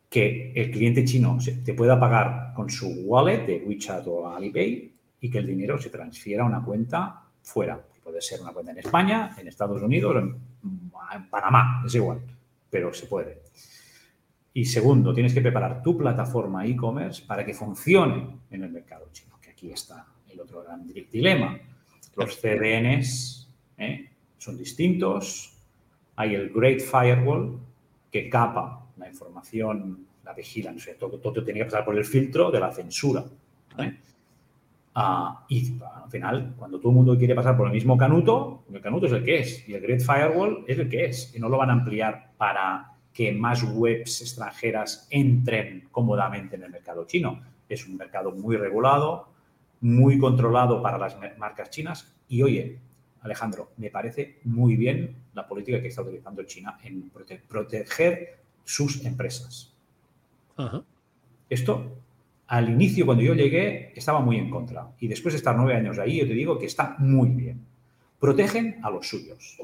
Que el cliente chino te pueda pagar con su wallet de WeChat o Alipay y que el dinero se transfiera a una cuenta fuera. Puede ser una cuenta en España, en Estados Unidos, en, Panamá, es igual, pero se puede. Y segundo, tienes que preparar tu plataforma e-commerce para que funcione en el mercado chino, que aquí está el otro gran dilema. Los CDNs ¿eh? son distintos. Hay el Great Firewall que capa la información, la vigila, no sé, todo, todo tiene que pasar por el filtro de la censura. ¿eh? Ah, y al final, cuando todo el mundo quiere pasar por el mismo canuto, el canuto es el que es y el Great Firewall es el que es. Y no lo van a ampliar para que más webs extranjeras entren cómodamente en el mercado chino. Es un mercado muy regulado, muy controlado para las marcas chinas. Y oye, Alejandro, me parece muy bien la política que está utilizando China en proteger sus empresas. Esto al inicio, cuando yo llegué, estaba muy en contra. Y después de estar nueve años ahí, yo te digo que está muy bien. Protegen a los suyos.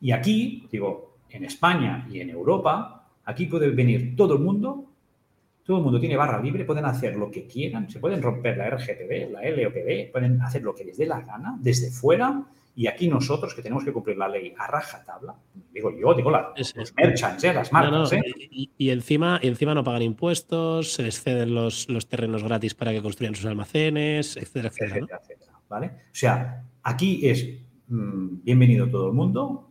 Y aquí, digo, en España y en Europa, aquí puede venir todo el mundo todo el mundo tiene barra libre, pueden hacer lo que quieran, se pueden romper la RGPD, la LOPD, pueden hacer lo que les dé la gana desde fuera y aquí nosotros que tenemos que cumplir la ley a raja tabla, digo yo, digo la, los merchants, ¿eh? las marcas. ¿eh? Y, encima, encima no pagan impuestos, se les ceden los, los terrenos gratis para que construyan sus almacenes, etcétera, etcétera. ¿vale? O sea, aquí es mm, bienvenido todo el mundo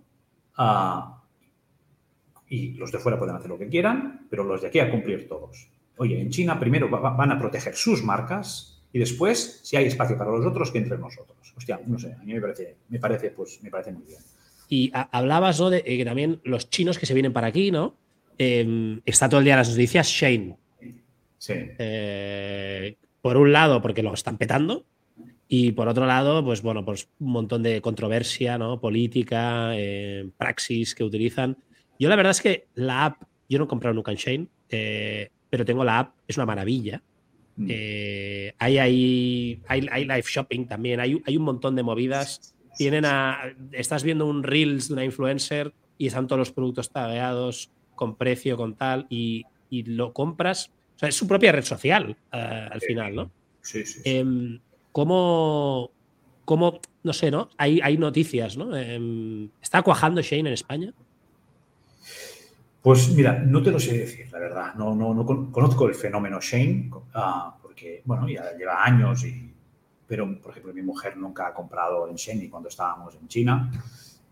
y los de fuera pueden hacer lo que quieran, pero los de aquí a cumplir todos. Oye, en China primero van a proteger sus marcas y después, si hay espacio para los otros, que entre nosotros. Hostia, no sé, a mí me parece, me parece, pues, me parece muy bien. Y hablabas, ¿no? De eh, que también los chinos que se vienen para aquí, ¿no? Em, está todo el día en las noticias Shane. Sí. Eh, por un lado, porque lo están petando. Y por otro lado, pues bueno, pues un montón de controversia, ¿no? Política, eh, praxis que utilizan. Yo la verdad es que la app, yo no he comprado nunca en Shane, pero tengo la app, es una maravilla. Mm. Eh, hay ahí hay, live shopping también, hay, hay, un montón de movidas. Tienen a, estás viendo un Reels de una influencer y están todos los productos tagueados con precio, con tal, y, lo compras. O sea, es su propia red social eh, al final, ¿no? Sí, sí. Em, ¿cómo, ¿cómo, no sé, ¿no? Hay, hay noticias, ¿no? Em, ¿Está cuajando Shane en España? Pues mira, no te lo sé decir, la verdad. No, no, no conozco el fenómeno Shane, ah, porque, bueno, ya lleva años, y, pero, por ejemplo, mi mujer nunca ha comprado en Shane cuando estábamos en China.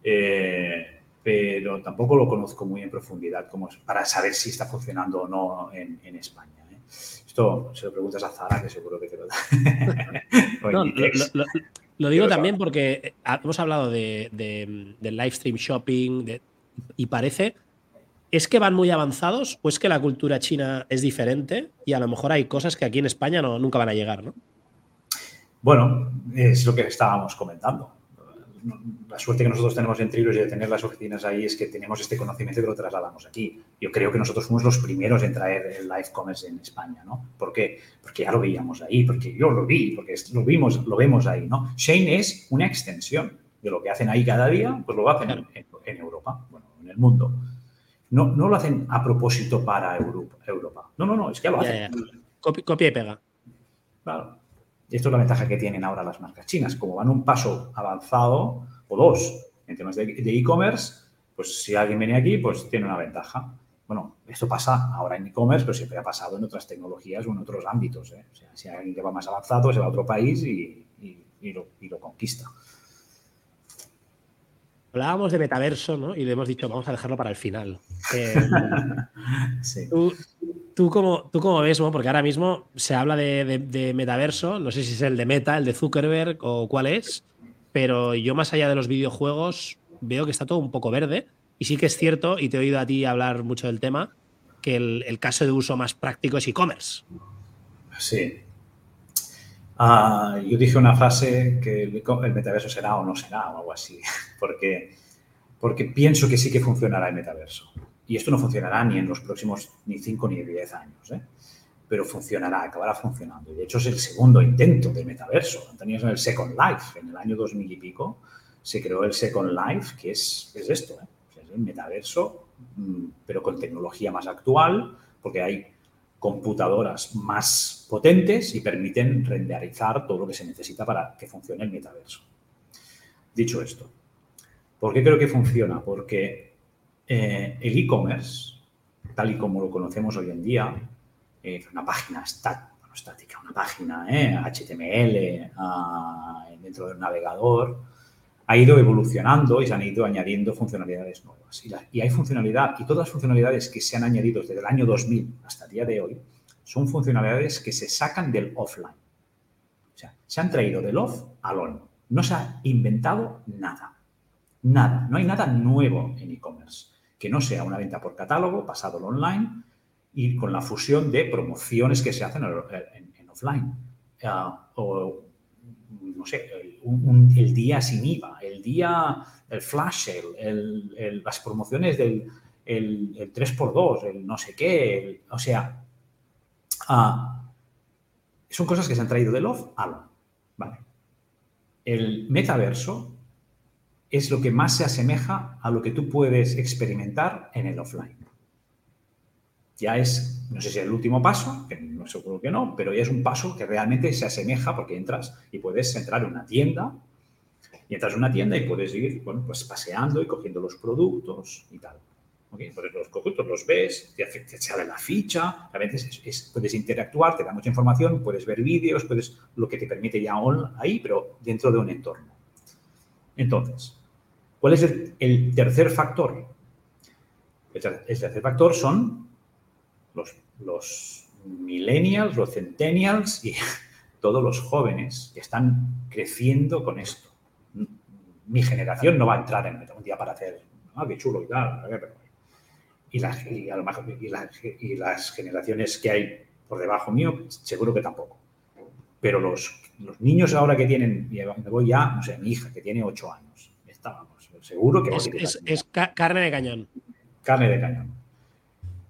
Eh, pero tampoco lo conozco muy en profundidad como para saber si está funcionando o no en, España. ¿eh? Esto se lo preguntas a Zara, que seguro que te lo da. [laughs] lo, digo también porque eh, hemos hablado de, de, live stream shopping y parece ¿Es que van muy avanzados o es que la cultura china es diferente y a lo mejor hay cosas que aquí en España no, nunca van a llegar, ¿no? Bueno, es lo que estábamos comentando. La suerte que nosotros tenemos en Trilos y de tener las oficinas ahí es que tenemos este conocimiento y lo trasladamos aquí. Yo creo que nosotros fuimos los primeros en traer el live commerce en España, ¿no? ¿Por qué? Porque ya lo veíamos ahí, porque yo lo vi, porque lo vimos, lo vemos ahí, ¿no? Shane es una extensión de lo que hacen ahí cada día, pues lo hacen en Europa, bueno, en el mundo. No, no lo hacen a propósito para Europa. No, no, no, es que lo hacen. Copia, y pega. Claro. Y esto es la ventaja que tienen ahora las marcas chinas. Como van un paso avanzado, o dos, en temas de e-commerce, pues si alguien viene aquí, pues tiene una ventaja. Bueno, esto pasa ahora en e-commerce, pero siempre ha pasado en otras tecnologías o en otros ámbitos. ¿eh? O sea, si alguien que va más avanzado, se va a otro país y, lo, y lo conquista. Hablábamos de metaverso, ¿no? Y le hemos dicho, vamos a dejarlo para el final. Eh, [laughs] sí. tú, tú, como, tú como ves, ¿no? Porque ahora mismo se habla de, metaverso, no sé si es el de Meta, el de Zuckerberg o cuál es, pero yo más allá de los videojuegos veo que está todo un poco verde. Y sí que es cierto, y te he oído a ti hablar mucho del tema, que el caso de uso más práctico es e-commerce. Sí, Ah, yo dije una frase que el, metaverso será o no será o algo así, [laughs] porque, porque pienso que sí que funcionará el metaverso. Y esto no funcionará ni en los próximos ni 5 ni 10 años, ¿eh? pero funcionará, acabará funcionando. De hecho, es el segundo intento del metaverso. Teníamos el Second Life, en el año 2000 y pico, se creó el Second Life, que es, es esto, ¿eh? es el metaverso, mm, pero con tecnología más actual, porque hay computadoras más potentes y permiten renderizar todo lo que se necesita para que funcione el metaverso. Dicho esto, ¿por qué creo que funciona? Porque eh, el e-commerce, tal y como lo conocemos hoy en día, eh, una página estática, una página HTML eh, ah, dentro del navegador, ha ido evolucionando y se han ido añadiendo funcionalidades nuevas. Y, hay funcionalidad, y todas las funcionalidades que se han añadido desde el año 2000 hasta el día de hoy, son funcionalidades que se sacan del offline. O sea, se han traído del off al on. No se ha inventado nada. Nada. No hay nada nuevo en e-commerce que no sea una venta por catálogo pasado al online y con la fusión de promociones que se hacen en, offline. Ah, o no sé, el, día sin IVA, el día, el flash sale, las promociones del el, 3x2, el no sé qué, o sea, ah, son cosas que se han traído del off al on. Vale. El metaverso es lo que más se asemeja a lo que tú puedes experimentar en el offline. Ya es, no sé si es el último paso, que no seguro que no, pero ya es un paso que realmente se asemeja porque entras y puedes entrar en una tienda y entras en una tienda y puedes ir, bueno, pues paseando y cogiendo los productos y tal. Okay, pues los productos los ves, te, sale la ficha, a veces puedes interactuar, te da mucha información, puedes ver vídeos, puedes lo que te permite ya ahí, pero dentro de un entorno. Entonces, ¿cuál es el, tercer factor? El, tercer factor son los, los millennials, los centennials y [laughs] todos los jóvenes que están creciendo con esto. Mi generación no va a entrar en un día para hacer, ah, qué chulo y tal, pero y, las, y, a lo mejor, y, y, las generaciones que hay por debajo mío, seguro que tampoco. Pero los, los niños ahora que tienen, me voy ya, no sé, mi hija que tiene 8 años, estábamos, seguro que... Es, es, carne de cañón. Carne de cañón.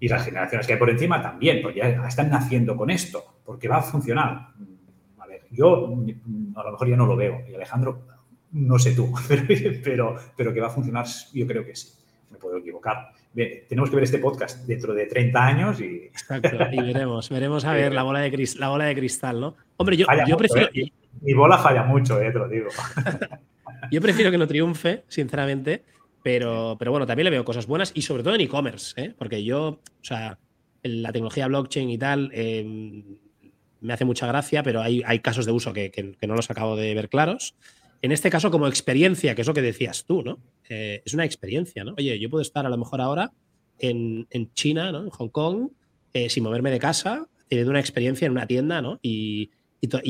Y las generaciones que hay por encima también, porque ya están naciendo con esto, porque va a funcionar. A ver, yo a lo mejor ya no lo veo, y Alejandro, no sé tú, [laughs] pero, pero, pero que va a funcionar, yo creo que sí. Me puedo equivocar tenemos que ver este podcast dentro de 30 años y... Exacto, y veremos, veremos a [laughs] ver la bola de, cristal, la bola de cristal, ¿no? Hombre, yo, yo prefiero... ¿eh? Mi bola falla mucho, eh, te lo digo. [laughs] yo prefiero que no triunfe, sinceramente, pero, pero bueno, también le veo cosas buenas y sobre todo en e-commerce, ¿eh? porque yo, o sea, la tecnología blockchain y tal em, me hace mucha gracia, pero hay, hay casos de uso que, que, que no los acabo de ver claros. En este caso, como experiencia, que es lo que decías tú, ¿no? Eh, es una experiencia, ¿no? Oye, yo puedo estar a lo mejor ahora en, China, ¿no? En Hong Kong, eh, sin moverme de casa, teniendo una experiencia en una tienda, ¿no? Y,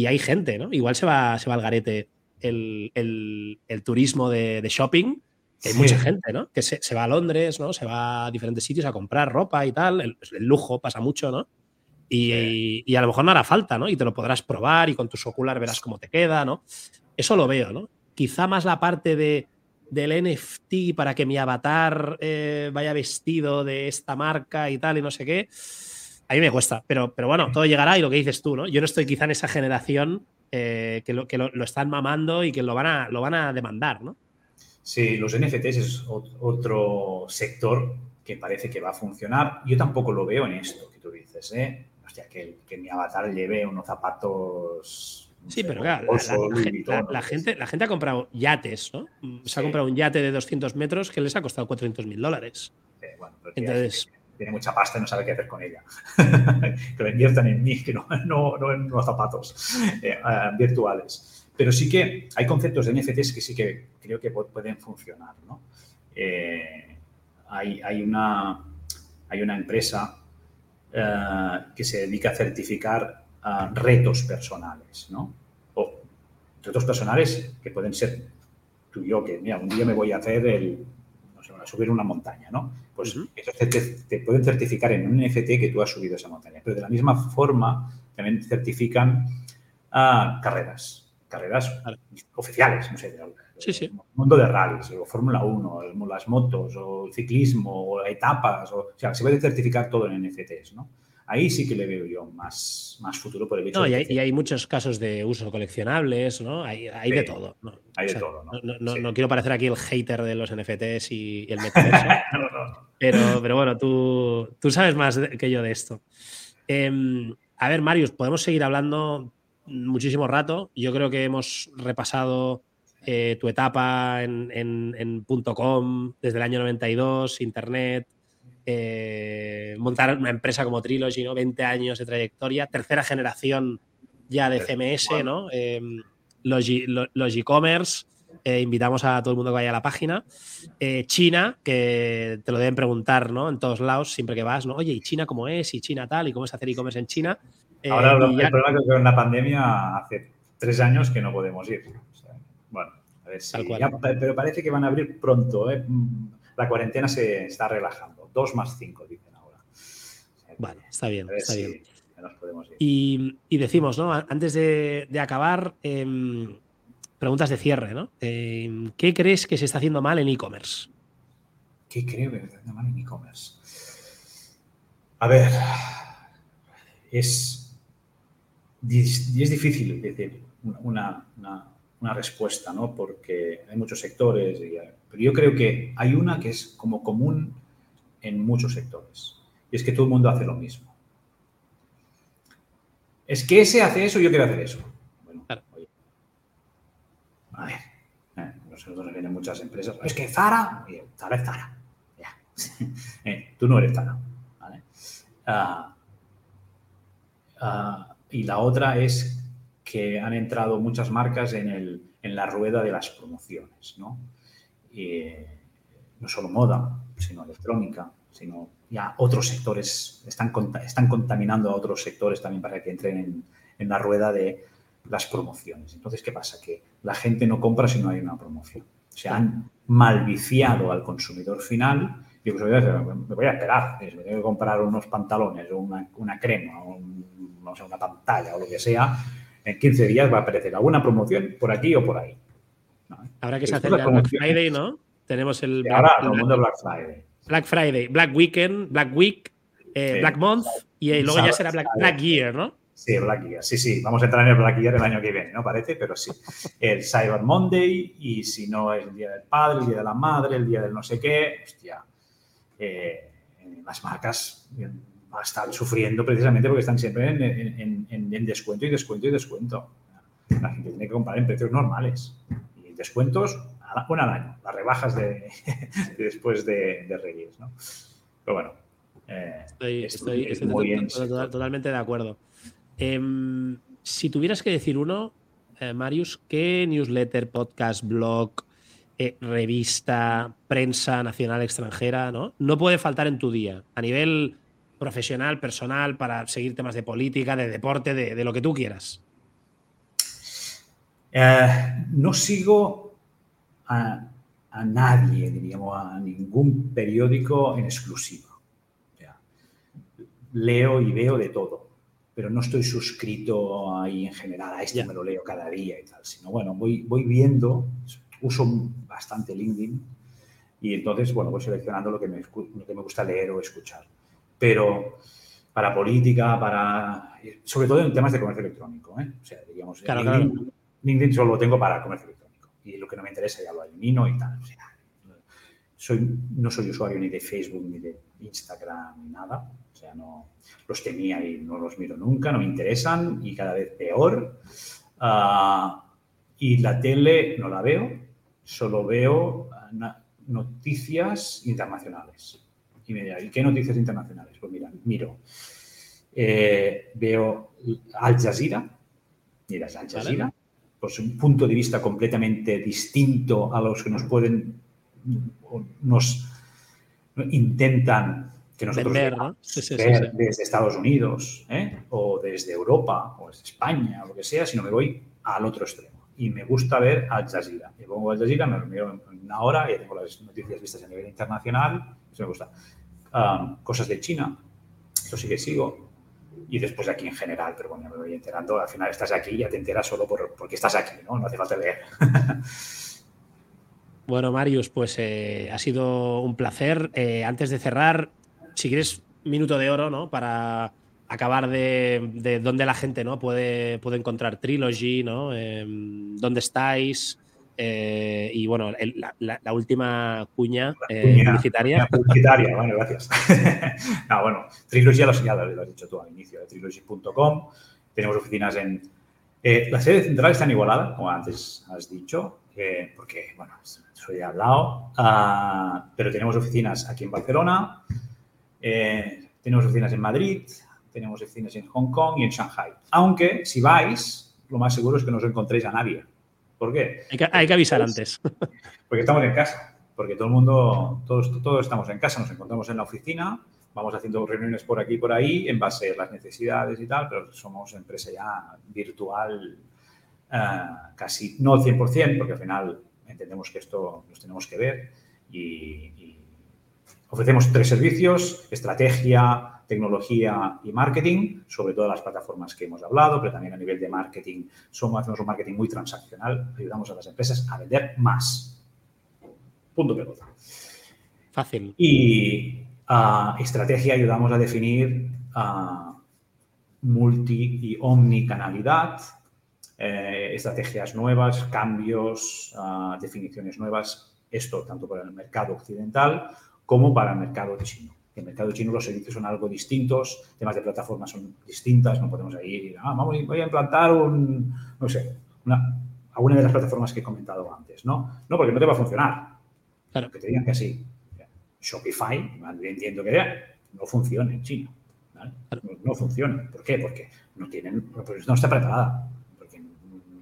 hay gente, ¿no? Igual se va, se va al garete el, turismo de, shopping, hay mucha gente, ¿no? Que se, va a Londres, ¿no? Se va a diferentes sitios a comprar ropa y tal. El, lujo pasa mucho, ¿no? Y, y, a lo mejor no hará falta, ¿no? Y te lo podrás probar y con tus ocular verás cómo te queda, ¿no? Eso lo veo, ¿no? Quizá más la parte de del NFT para que mi avatar eh, vaya vestido de esta marca y tal y no sé qué, a mí me cuesta. Pero, pero bueno, todo llegará y lo que dices tú, ¿no? Yo no estoy quizá en esa generación eh, que, lo, que lo, están mamando y que lo van a, lo van a demandar, ¿no? Sí, los NFTs es otro sector que parece que va a funcionar. Yo tampoco lo veo en esto que tú dices, ¿eh? Hostia, que, que mi avatar lleve unos zapatos Sí, pero claro, la, gente, la gente ha comprado yates, ¿no? Se ha comprado un yate de 200 metros que les ha costado 400 mil dólares. Entonces... Tiene mucha pasta y no sabe qué hacer con ella. [laughs] que lo inviertan en mí, que no, no, en los zapatos eh, eh, virtuales. Pero sí que hay conceptos de NFTs que sí que creo que pueden funcionar, ¿no? Eh, hay, hay, una, hay una empresa que se dedica a certificar retos personales, ¿no? O retos personales que pueden ser tú y yo, que mira, un día me voy a hacer el, no sé, a subir una montaña, ¿no? Pues te, pueden certificar en un NFT que tú has subido esa montaña. Pero de la misma forma también certifican carreras, carreras oficiales, no sé, sí, sí. mundo de rallies, o Fórmula 1, las motos, o el ciclismo, o etapas, o, o sea, se puede certificar todo en NFTs, ¿no? ahí sí que le veo yo más, más futuro por el hecho no, y, hay, y hay, muchos casos de uso coleccionables, ¿no? Hay, hay de todo. ¿no? Hay de todo, ¿no? No, quiero parecer aquí el hater de los NFTs y, el [laughs] metaverso. pero, pero bueno, tú, tú sabes más que yo de esto. Em, a ver, Marius, podemos seguir hablando muchísimo rato. Yo creo que hemos repasado eh, tu etapa en, en, en .com desde el año 92, Internet, eh, montar una empresa como Trilogy, ¿no? 20 años de trayectoria, tercera generación ya de CMS, ¿no? Eh, los e-commerce, eh, invitamos a todo el mundo que vaya a la página. China, que te lo deben preguntar, ¿no? En todos lados, siempre que vas, ¿no? Oye, ¿y China cómo es? ¿Y China tal? ¿Y cómo es hacer e-commerce en China? Ahora el problema es que con la pandemia hace tres años que no podemos ir. bueno, a ver si pero parece que van a abrir pronto, La cuarentena se está relajando. 2 más 5, dicen ahora. Vale, está bien, está bien. Y, decimos, ¿no? Antes de, acabar, em, preguntas de cierre, ¿no? Em, ¿Qué crees que se está haciendo mal en e-commerce? ¿Qué creo que se está haciendo mal en e-commerce? A ver, es, es difícil decir una, una, respuesta, ¿no? Porque hay muchos sectores, pero yo creo que hay una que es como común en muchos sectores. y es que todo el mundo hace lo mismo. Es que ese hace eso, yo quiero hacer eso. Bueno, oye. A ver, eh, nosotros vienen muchas empresas. Es que Zara, oye, Zara es Zara. Ya. [laughs] Eh, tú no eres Zara. ¿vale? Ah, y la otra es que han entrado muchas marcas en, el, en la rueda de las promociones, ¿no? Y, no solo moda, sino electrónica, sino ya otros sectores están, están contaminando a otros sectores también para que entren en, la rueda de las promociones. Entonces, ¿qué pasa? Que la gente no compra si no hay una promoción. Se han malviciado al consumidor final. Y pues, me voy a esperar, me tengo que comprar unos pantalones o una, crema o no sé, una pantalla o lo que sea. En 15 días va a aparecer alguna promoción por aquí o por ahí. Ahora que se hace el Black Friday, ¿no? Tenemos el. ahora, el mundo Black Friday. Black Friday, Black Weekend, Black Week, eh, Black Month y luego ya será Black, Year, ¿no? Sí, Black Year, sí, sí. Vamos a entrar en el Black Year el año que viene, ¿no? Parece, pero sí. El Cyber Monday y si no es el Día del Padre, el Día de la Madre, el Día del no sé qué, hostia. Eh, las marcas estar sufriendo precisamente porque están siempre en, descuento y descuento y descuento. La gente tiene que comprar en precios normales y descuentos una al año, las rebajas de, [laughs] después de, Reyes, ¿no? Pero bueno. Eh, estoy, estoy, totalmente de acuerdo. Em, si tuvieras que decir uno, eh, Marius, ¿qué newsletter, podcast, blog, eh, revista, prensa nacional, extranjera, ¿no? no puede faltar en tu día? A nivel profesional, personal, para seguir temas de política, de deporte, de, de lo que tú quieras. no sigo a, nadie, diríamos, a ningún periódico en exclusiva. leo y veo de todo, pero no estoy suscrito ahí en general, a este me lo leo cada día y tal, sino bueno, voy, voy viendo, uso bastante LinkedIn y entonces, bueno, voy seleccionando lo que me, lo que me gusta leer o escuchar. Pero para política, para sobre todo en temas de comercio electrónico. ¿eh? O sea, digamos, LinkedIn, LinkedIn, solo lo tengo para comercio electrónico y lo que no me interesa ya lo elimino y tal. soy, no soy usuario ni de Facebook, ni de Instagram, ni nada. O sea, no los tenía y no los miro nunca, no me interesan y cada vez peor. Ah, y la tele no la veo, solo veo ah, noticias internacionales. Y me dirá, ¿y qué noticias internacionales? Pues mira, miro. Eh, veo Al Jazeera, mira, Al Jazeera, pues, un punto de vista completamente distinto a los que nos pueden, nos intentan que nosotros ver, desde Estados Unidos ¿eh? o desde Europa o desde España o lo que sea, sino me voy al otro extremo. Y me gusta ver Al Jazeera. Me pongo Al Jazeera, me lo miro en una hora y tengo las noticias vistas a nivel internacional. Eso me gusta. Cosas de China, eso sí que sigo y después aquí en general, pero bueno, me voy enterando, al final estás aquí y ya te enteras solo por, porque estás aquí, ¿no? No hace falta leer. [laughs] bueno, Marius, pues eh, ha sido un placer. Eh, antes de cerrar, si quieres, minuto de oro, ¿no? Para acabar de, de dónde la gente ¿no? puede, puede encontrar Trilogy, ¿no? Em, ¿Dónde estáis? Eh, y bueno, la, última cuña, eh, publicitaria. Publicitaria, [laughs] bueno, gracias. [laughs] no, bueno, Trilogy ya lo, ya lo has dicho tú al inicio, de trilogy.com. Tenemos oficinas en. Eh, la sede central está en Igualada, como antes has dicho, porque, bueno, soy de al lado. Ah, pero tenemos oficinas aquí en Barcelona, tenemos oficinas en Madrid, tenemos oficinas en Hong Kong y en Shanghai. Aunque, si vais, lo más seguro es que no os encontréis a nadie ¿Por qué? Hay que, avisar antes. [laughs] Porque estamos en casa, porque todo el mundo, todos, todos estamos en casa, nos encontramos en la oficina, vamos haciendo reuniones por aquí y por ahí en base a las necesidades y tal, pero somos empresa ya virtual eh, casi, no al 100%, porque al final entendemos que esto nos tenemos que ver y ofrecemos tres servicios, estrategia, tecnología y marketing, sobre todas las plataformas que hemos hablado, pero también a nivel de marketing somos, hacemos un marketing muy transaccional, ayudamos a las empresas a vender más. Punto pelota. Fácil. Y a estrategia ayudamos a definir multi y omnicanalidad, eh, estrategias nuevas, cambios, definiciones nuevas, esto tanto para el mercado occidental como para el mercado chino. En el mercado chino los servicios son algo distintos, temas de plataformas son distintas, no podemos ir, ah, vamos, voy a implantar un, no sé, una, alguna de las plataformas que he comentado antes, ¿no? No, porque no te va a funcionar. Claro. Que te digan que sí. Shopify, entiendo que no funciona en China. No, funciona. ¿Por qué? Porque no tienen, pues no está preparada. Porque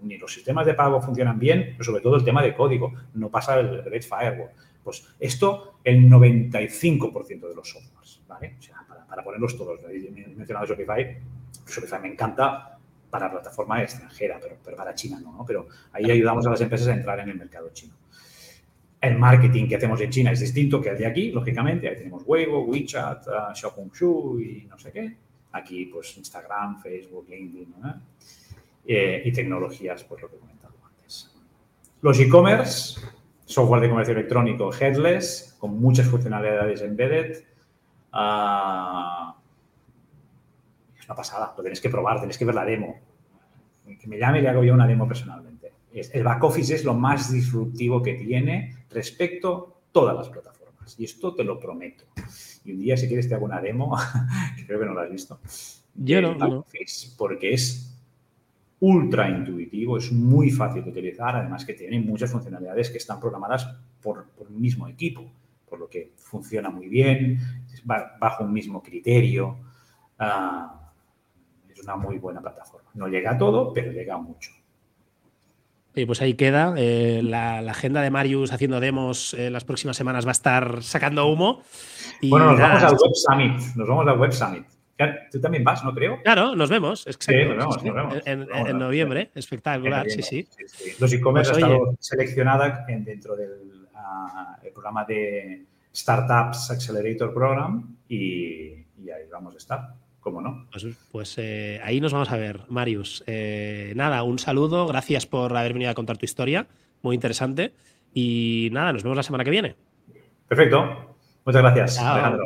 ni los sistemas de pago funcionan bien, pero sobre todo el tema de código. No pasa el Red Firewall. Pues esto, el 95% de los softwares, ¿vale? O sea, para, ponerlos todos. He mencionado Shopify. Shopify me encanta para plataforma extranjera, pero, pero para China no, ¿no? Pero ahí ayudamos a las empresas a entrar en el mercado chino. El marketing que hacemos en China es distinto que el de aquí, lógicamente. Ahí tenemos Weibo, WeChat, uh, Xiaohongshu y no sé qué. Aquí, pues, Instagram, Facebook, LinkedIn, eh, y tecnologías, pues lo que he comentado antes. Los e-commerce, software de comercio electrónico headless, con muchas funcionalidades embedded. Uh, es una pasada, lo tenéis que probar, tenéis que ver la demo. Que me llame y le hago yo una demo personalmente. El back office es lo más disruptivo que tiene respecto a todas las plataformas. Y esto te lo prometo. Y un día, si quieres, te hago una demo, que [laughs] creo que no lo has visto. Yo no, porque es ultra intuitivo, es muy fácil de utilizar, además que tiene muchas funcionalidades que están programadas por, por un mismo equipo, por lo que funciona muy bien, bajo un mismo criterio. Ah, es una muy buena plataforma. No llega a todo, pero llega a mucho. Y pues ahí queda. Eh, la, agenda de Marius haciendo demos en las próximas semanas va a estar sacando humo. bueno, nos vamos al Web Summit. Nos vamos al Web Summit. Tú también vas, ¿no creo? Claro, nos vemos. Exacto, En, noviembre, espectacular, sí, sí. Los e-commerce pues, han estado seleccionada dentro del ah, programa de Startups Accelerator Program y ahí vamos a estar. ¿Cómo no? Pues, pues eh, ahí nos vamos a ver, Marius. Eh, nada, un saludo, gracias por haber venido a contar tu historia, muy interesante. Y nada, nos vemos la semana que viene. Perfecto. Muchas gracias, Alejandro.